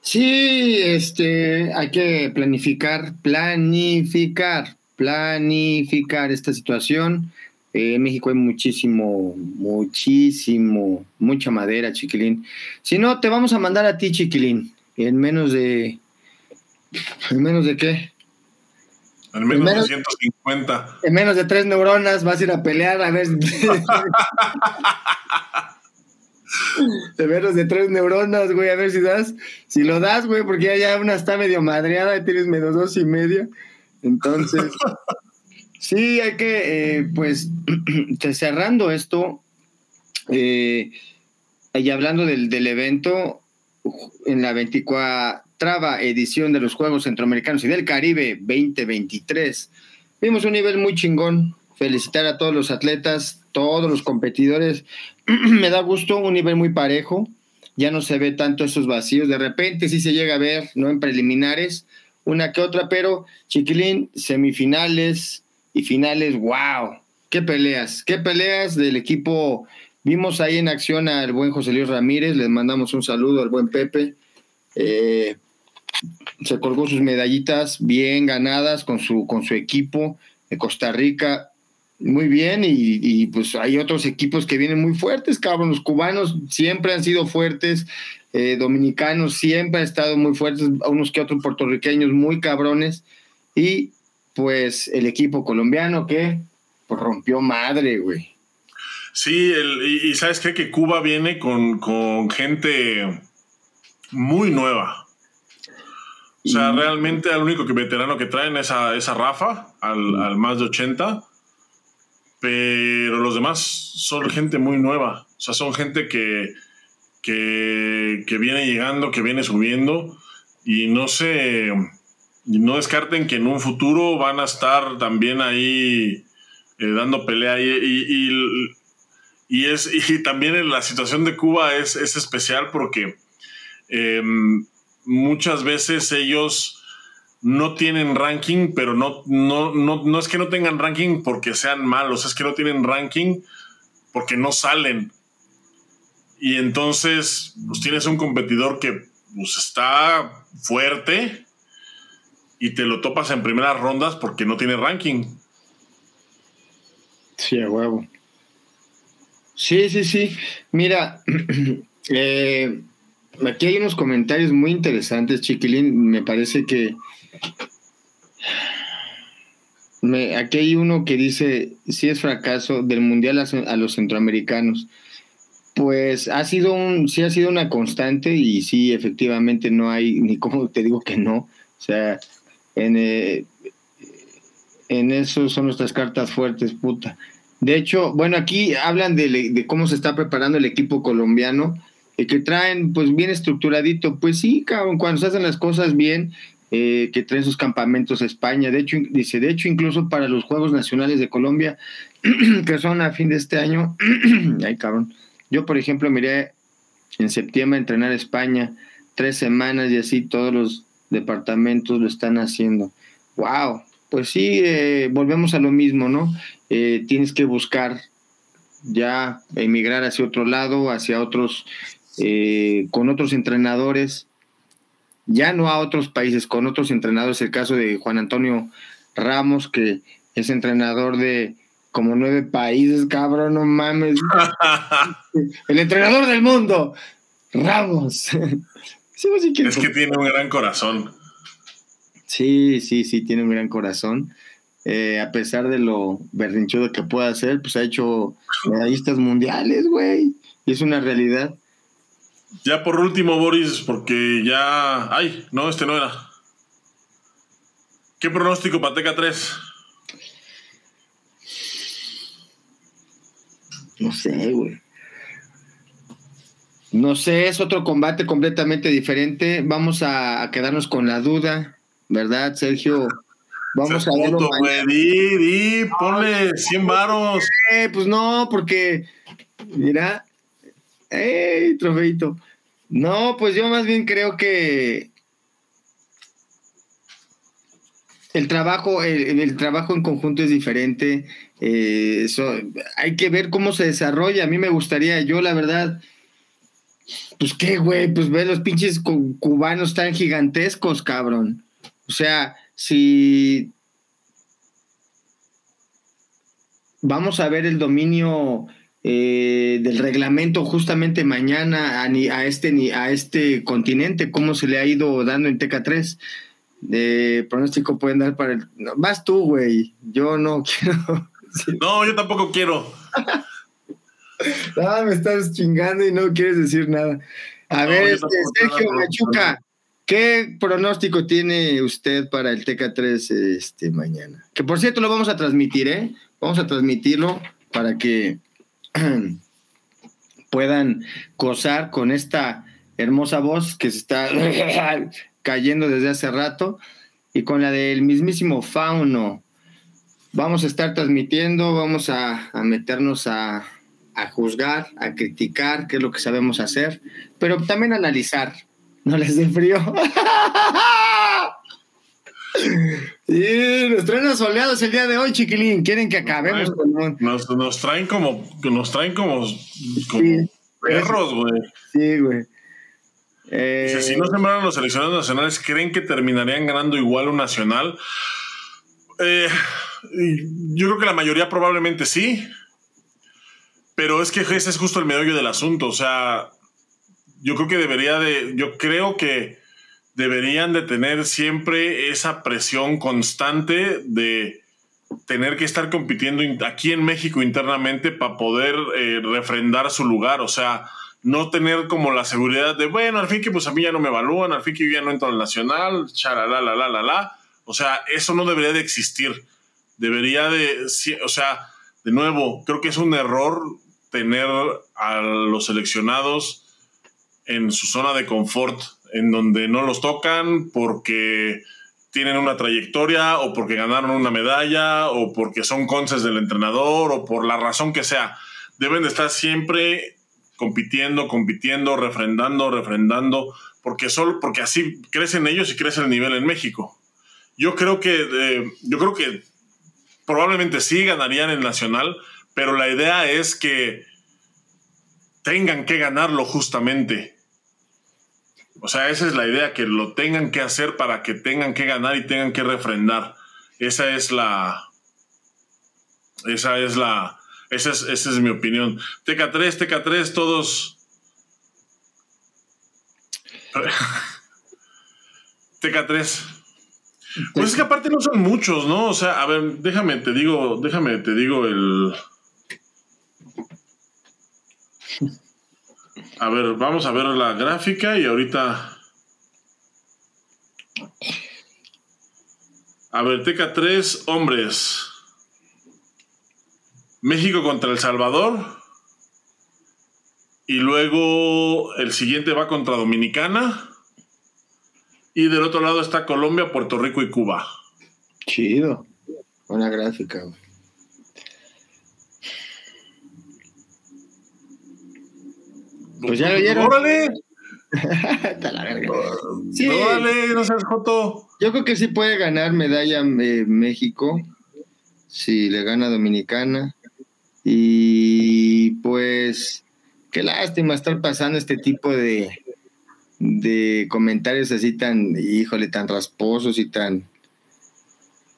Sí, este, hay que planificar, planificar, planificar esta situación. en México hay muchísimo, muchísimo, mucha madera, chiquilín. Si no, te vamos a mandar a ti, chiquilín, en menos de, en menos de qué, en menos, de 150. En menos de tres neuronas vas a ir a pelear a ver. de menos de tres neuronas, güey, a ver si das. Si lo das, güey, porque ya, ya una está medio madreada y tienes menos dos y medio. Entonces, sí, hay que, eh, pues, cerrando esto eh, y hablando del, del evento, en la 24 traba edición de los Juegos Centroamericanos y del Caribe 2023. Vimos un nivel muy chingón. Felicitar a todos los atletas, todos los competidores. Me da gusto, un nivel muy parejo. Ya no se ve tanto esos vacíos. De repente sí se llega a ver, ¿no? En preliminares, una que otra, pero chiquilín, semifinales y finales, wow. Qué peleas, qué peleas del equipo. Vimos ahí en acción al buen José Luis Ramírez, les mandamos un saludo al buen Pepe. Eh, se colgó sus medallitas bien ganadas con su, con su equipo de Costa Rica. Muy bien, y, pues hay otros equipos que vienen muy fuertes, cabrón. Los cubanos siempre han sido fuertes, eh, dominicanos siempre han estado muy fuertes, unos que otros puertorriqueños muy cabrones. Y pues el equipo colombiano que pues, rompió madre, güey. Sí, y, sabes qué? que Cuba viene con, con gente muy nueva. O sea, realmente el único que veterano que traen es a, esa Rafa, al, más de 80. Pero los demás son gente muy nueva. O sea, son gente que, que, viene llegando, que viene subiendo. Y no se. No descarten que en un futuro van a estar también ahí eh, dando pelea. Y, y, es, y también en la situación de Cuba es, es especial porque. Em, muchas veces ellos no tienen ranking, pero no, no, no, es que no tengan ranking porque sean malos, es que no tienen ranking porque no salen. Y entonces, pues tienes un competidor que pues, está fuerte y te lo topas en primeras rondas porque no tiene ranking. Sí, a huevo. Sí, sí, sí. Mira, eh, aquí hay unos comentarios muy interesantes, Chiquilín. Me parece que. aquí hay uno que dice: si es fracaso del mundial a, los centroamericanos. Pues ha sido un, sí ha sido una constante y sí, efectivamente no hay, ni cómo te digo que no. O sea, en, eh, en eso son nuestras cartas fuertes, puta. De hecho, bueno, aquí hablan de, cómo se está preparando el equipo colombiano, eh, que traen pues bien estructuradito. Pues sí, cabrón, cuando se hacen las cosas bien, eh, que traen sus campamentos a España. De hecho, dice, de hecho, incluso para los Juegos Nacionales de Colombia, que son a fin de este año, ay, cabrón. Yo, por ejemplo, miré en septiembre a entrenar a España tres semanas y así todos los departamentos lo están haciendo. ¡Wow! Pues sí, eh, volvemos a lo mismo, ¿no? Eh, tienes que buscar ya emigrar hacia otro lado, hacia otros, eh, con otros entrenadores, ya no a otros países, con otros entrenadores. El caso de Juan Antonio Ramos, que es entrenador de como nueve países, cabrón, no mames. El entrenador del mundo, Ramos. es que tiene un gran corazón. Sí, sí, sí, tiene un gran corazón. Eh, a pesar de lo berrinchudo que pueda ser, pues ha hecho medallistas mundiales, güey. Y es una realidad. Ya por último, Boris, porque ya. Ay, no, este no era. ¿Qué pronóstico para Teca 3? No sé, güey. No sé, es otro combate completamente diferente. Vamos a quedarnos con la duda. ¿verdad, Sergio? Vamos a verlo. di, di, ponle 100 varos. Eh, pues no, porque, mira, ¡ey, trofeito! No, pues yo más bien creo que el trabajo, el, trabajo en conjunto es diferente. Eh, hay que ver cómo se desarrolla. A mí me gustaría, yo la verdad, pues qué, güey, pues ver los pinches cubanos tan gigantescos, cabrón. O sea, si vamos a ver el dominio eh, del reglamento justamente mañana a, este, a este continente, cómo se le ha ido dando en TK3. De pronóstico pueden dar para el. vas tú, güey. Yo no quiero. No, yo tampoco quiero. ah, me estás chingando y no quieres decir nada. A ver, este, Sergio Machuca, ¿Qué pronóstico tiene usted para el TK3 este, mañana? Que por cierto lo vamos a transmitir, ¿eh? Vamos a transmitirlo para que puedan gozar con esta hermosa voz que se está cayendo desde hace rato y con la del mismísimo Fauno. Vamos a estar transmitiendo, vamos a, meternos a, a juzgar, a criticar, qué es lo que sabemos hacer, pero también analizar no les dé frío. Sí, nos traen soleados el día de hoy, chiquilín. Quieren que acabemos nos, traen como, nos traen como, perros, güey. Sí, güey. si no sembraron los seleccionados nacionales, ¿creen que terminarían ganando igual un nacional? Eh, yo creo que la mayoría probablemente sí. Pero es que ese es justo el meollo del asunto. O sea, yo creo que debería de, yo creo que deberían de tener siempre esa presión constante de tener que estar compitiendo aquí en México internamente para poder eh, refrendar su lugar, o sea, no tener como la seguridad de, bueno, al fin que pues a mí ya no me evalúan, al fin que yo ya no entro al nacional, charala, la, la, la, la, o sea, eso no debería de existir, debería de, o sea, de nuevo, creo que es un error tener a los seleccionados en su zona de confort, en donde no los tocan porque tienen una trayectoria o porque ganaron una medalla o porque son conces del entrenador o por la razón que sea. Deben de estar siempre compitiendo, compitiendo, refrendando, refrendando, porque solo porque así crecen ellos y crece el nivel en México. Yo creo que eh, yo creo que probablemente sí ganarían el nacional, pero la idea es que tengan que ganarlo justamente. O sea, esa es la idea, que lo tengan que hacer para que tengan que ganar y tengan que refrendar. Esa es la. Esa es la. Esa es, esa es mi opinión. TK3, TK3, todos. TK3. Pues es que aparte no son muchos, ¿no? O sea, a ver, déjame, te digo, déjame, te digo el. A ver, vamos a ver la gráfica y ahorita. A ver, TK3, hombres. México contra El Salvador. Y luego el siguiente va contra Dominicana. Y del otro lado está Colombia, Puerto Rico y Cuba. Chido. Buena gráfica, güey. Pues ya lo oyeron. ¡Órale! Está la verga. Sí. ¡Órale! No seas joto. Yo creo que sí puede ganar medalla eh, México si le gana Dominicana. Y pues, qué lástima estar pasando este tipo de, de comentarios así tan, híjole, tan rasposos y tan,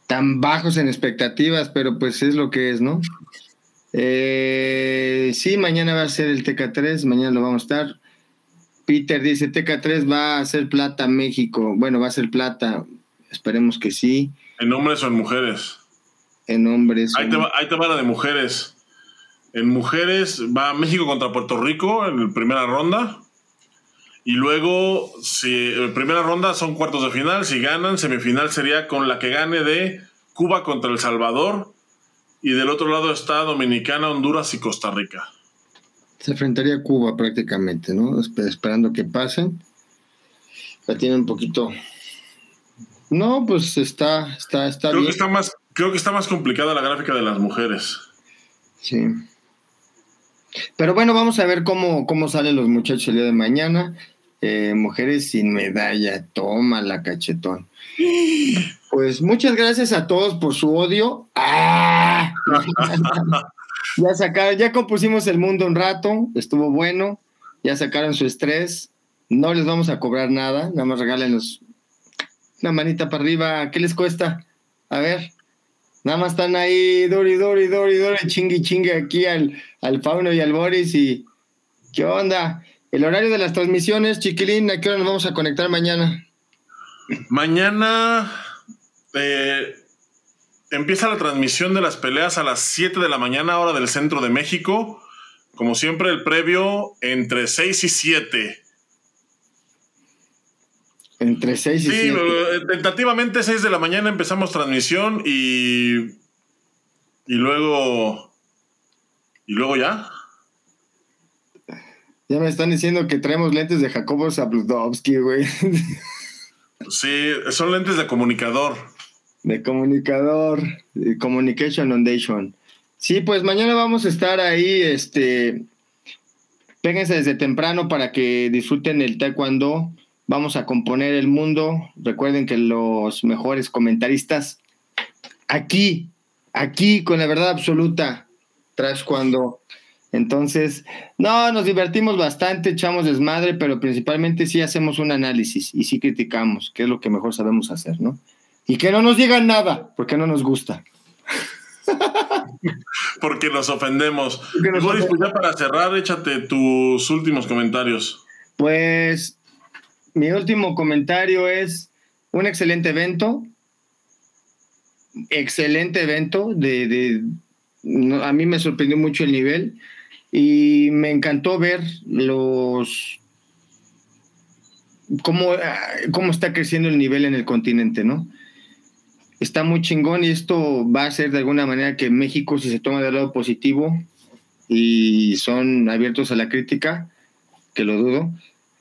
tan bajos en expectativas, pero pues es lo que es, ¿no? Eh, sí, mañana va a ser el TK3, mañana lo vamos a estar. Peter dice, TK3 va a ser plata México. Bueno, va a ser plata, esperemos que sí. ¿En hombres o en mujeres? En hombres. Ahí te, va, ahí te va la de mujeres. En mujeres va México contra Puerto Rico en la primera ronda. Y luego, si en primera ronda son cuartos de final, si ganan, semifinal sería con la que gane de Cuba contra El Salvador. Y del otro lado está Dominicana, Honduras y Costa Rica. Se enfrentaría a Cuba prácticamente, ¿no? Espe- esperando que pasen. La tiene un poquito. No, pues está, está, está Creo bien. que está más, creo que está más complicada la gráfica de las mujeres. Sí. Pero bueno, vamos a ver cómo, cómo salen los muchachos el día de mañana. Eh, mujeres sin medalla, toma la cachetón. Pues muchas gracias a todos por su odio. ¡Ah! ya sacaron, ya compusimos el mundo un rato, estuvo bueno, ya sacaron su estrés. No les vamos a cobrar nada, nada más regálenos una manita para arriba. ¿Qué les cuesta? A ver. Nada más están ahí, Dori, Dori, Dori, Dori, chingui, chingue aquí al, al Fauno y al Boris. y ¿Qué onda? El horario de las transmisiones, chiquilín, ¿a qué hora nos vamos a conectar mañana? Mañana eh, empieza la transmisión de las peleas a las 7 de la mañana, hora del centro de México. Como siempre, el previo entre 6 y 7. Entre 6 y Sí, 7. eh, tentativamente 6 de la mañana empezamos transmisión y. Y luego. Y luego ya. Ya me están diciendo que traemos lentes de Jacobo Zabludovsky, güey. Sí, son lentes de comunicador. De comunicador, de Communication Foundation. Sí, pues mañana vamos a estar ahí, este, péguense desde temprano para que disfruten el taekwondo. Vamos a componer el mundo. Recuerden que los mejores comentaristas aquí, aquí con la verdad absoluta, tras cuando. Entonces, no, nos divertimos bastante, echamos desmadre, pero principalmente sí hacemos un análisis y sí criticamos, que es lo que mejor sabemos hacer, ¿no? Y que no nos digan nada, porque no nos gusta. Porque nos ofendemos. Porque nos Boris, pues ya para cerrar, échate tus últimos comentarios. Pues mi último comentario es un excelente evento. Excelente evento. De, de- no, a mí me sorprendió mucho el nivel y me encantó ver los cómo, ah, cómo está creciendo el nivel en el continente, ¿no? Está muy chingón y esto va a ser de alguna manera que México, si se toma del lado positivo y son abiertos a la crítica, que lo dudo,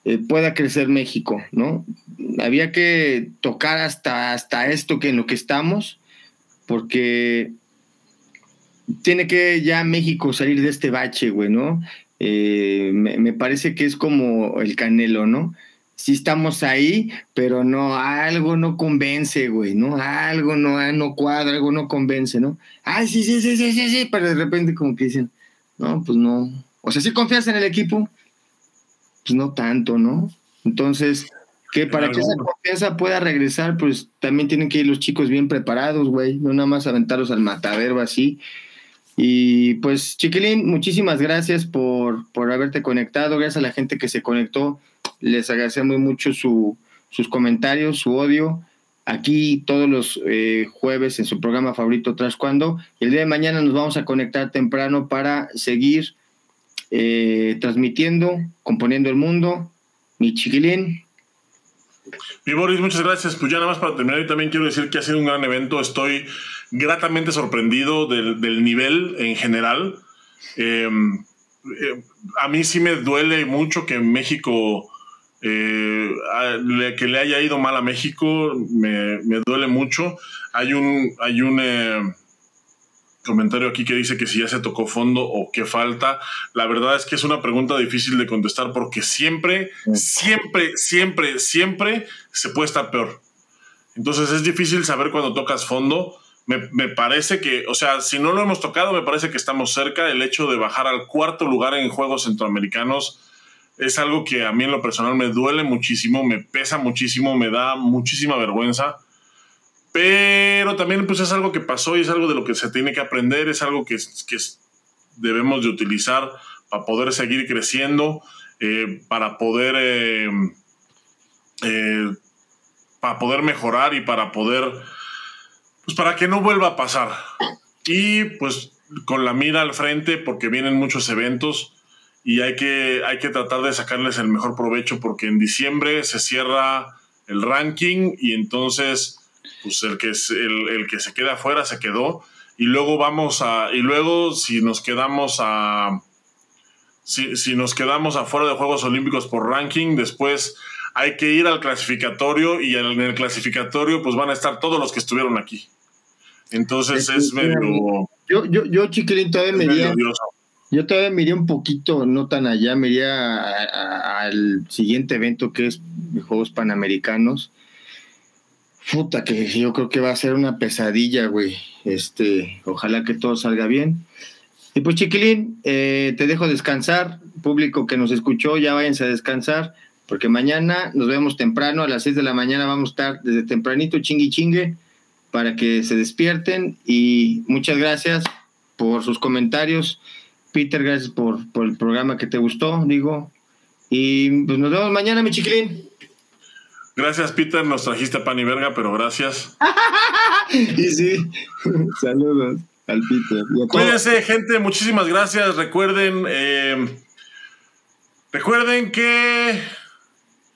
eh, pueda crecer México, ¿no? Había que tocar hasta, hasta esto que en lo que estamos, porque tiene que ya México salir de este bache, güey, ¿no? Eh, me, me parece que es como el canelo, ¿no? Sí estamos ahí, pero no, algo no convence, güey, ¿no? Algo no, ah, no cuadra, algo no convence, ¿no? Ah, sí, sí, sí, sí, sí, sí, pero de repente como que dicen, no, pues no, O sea, si confías en el equipo, pues no tanto, ¿no? Entonces, que para que esa confianza pueda regresar, pues también tienen que ir los chicos bien preparados, güey, no nada más aventarlos al matadero así. Y pues, Chiquilín, muchísimas gracias por, por haberte conectado, gracias a la gente que se conectó, les agradecemos mucho su, sus comentarios, su odio, aquí todos los eh, jueves en su programa favorito Tras Cuando. El día de mañana nos vamos a conectar temprano para seguir eh, transmitiendo, componiendo el mundo. Mi chiquilín. Mi Boris, muchas gracias. Pues ya nada más para terminar, y también quiero decir que ha sido un gran evento. Estoy gratamente sorprendido del, nivel en general. Em, eh, a mí sí me duele mucho que México, eh, que le haya ido mal a México, me, duele mucho. Hay un, hay un eh, comentario aquí que dice que si ya se tocó fondo o qué falta. La verdad es que es una pregunta difícil de contestar porque siempre, siempre, siempre, siempre se puede estar peor. Entonces es difícil saber cuando tocas fondo. Me, parece que, o sea, si no lo hemos tocado, me parece que estamos cerca. El hecho de bajar al cuarto lugar en Juegos Centroamericanos es algo que a mí en lo personal me duele muchísimo, me pesa muchísimo, me da muchísima vergüenza pero también pues es algo que pasó y es algo de lo que se tiene que aprender, es algo que, que debemos de utilizar para poder seguir creciendo, eh, para poder... Eh, eh, para poder mejorar y para poder, pues para que no vuelva a pasar. Y pues con la mira al frente, porque vienen muchos eventos y hay que, hay que tratar de sacarles el mejor provecho, porque en diciembre se cierra el ranking y entonces pues el que, el, que se queda afuera se quedó. Y luego vamos a, y luego si nos quedamos a, si, si nos quedamos afuera de Juegos Olímpicos por ranking, después hay que ir al clasificatorio y en el clasificatorio pues van a estar todos los que estuvieron aquí. Entonces es medio... Yo, yo, yo chiquilín, todavía me iría, yo todavía me iría un poquito, no tan allá, me iría al siguiente evento que es Juegos Panamericanos Puta, que yo creo que va a ser una pesadilla, güey. Este, ojalá que todo salga bien. Y pues, chiquilín, eh, te dejo descansar. Público que nos escuchó, ya váyanse a descansar, porque mañana nos vemos temprano, a las 6 de la mañana vamos a estar desde tempranito, chingui chingue, para que se despierten. Y muchas gracias por sus comentarios. Peter, gracias por, por el programa que te gustó, digo. Y pues nos vemos mañana, mi chiquilín. Gracias, Peter. Nos trajiste pan y verga, pero gracias. y sí, saludos al Peter. Cuídense, gente. Muchísimas gracias. Recuerden, eh, recuerden que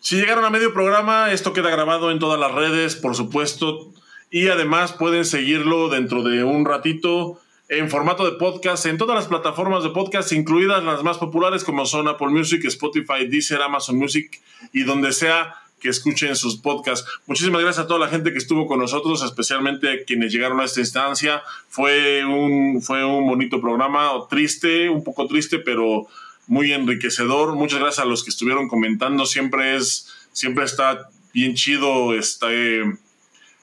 si llegaron a medio programa, esto queda grabado en todas las redes, por supuesto. Y además pueden seguirlo dentro de un ratito en formato de podcast en todas las plataformas de podcast, incluidas las más populares como son Apple Music, Spotify, Deezer, Amazon Music y donde sea que escuchen sus podcasts. Muchísimas gracias a toda la gente que estuvo con nosotros, especialmente quienes llegaron a esta instancia. Fue un, fue un bonito programa, triste, un poco triste, pero muy enriquecedor. Muchas gracias a los que estuvieron comentando. Siempre es, siempre está bien chido este,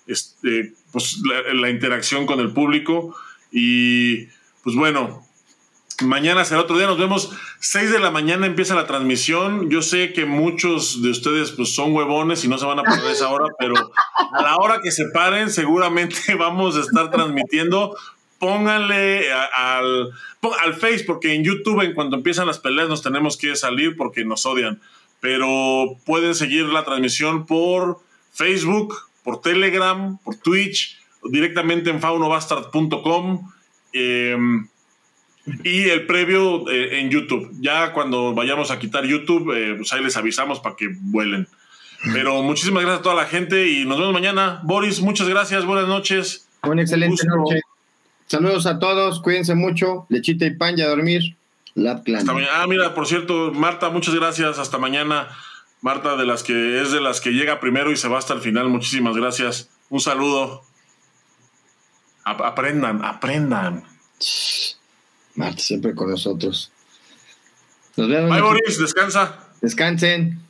este, pues, la, interacción con el público. Y pues bueno, Mañana será otro día, nos vemos 6 de la mañana empieza la transmisión. Yo sé que muchos de ustedes pues son huevones y no se van a poner esa hora, pero a la hora que se paren seguramente vamos a estar transmitiendo. Pónganle al, al Face, porque en YouTube en cuanto empiezan las peleas nos tenemos que salir porque nos odian. Pero pueden seguir la transmisión por Facebook, por Telegram, por Twitch, directamente en faunobastard.com. Eh, y el previo eh, en YouTube. Ya cuando vayamos a quitar YouTube, eh, pues ahí les avisamos para que vuelen. Pero muchísimas gracias a toda la gente y nos vemos mañana. Boris, muchas gracias, buenas noches. Una excelente noche. Saludos a todos, cuídense mucho, lechita y pan y a dormir. Ah, mira, por cierto, Marta, muchas gracias. Hasta mañana. Marta, de las que es de las que llega primero y se va hasta el final. Muchísimas gracias. Un saludo. aprendan, aprendan. Marta siempre con nosotros. Nos vemos. Bye, Boris, descansa. Descansen.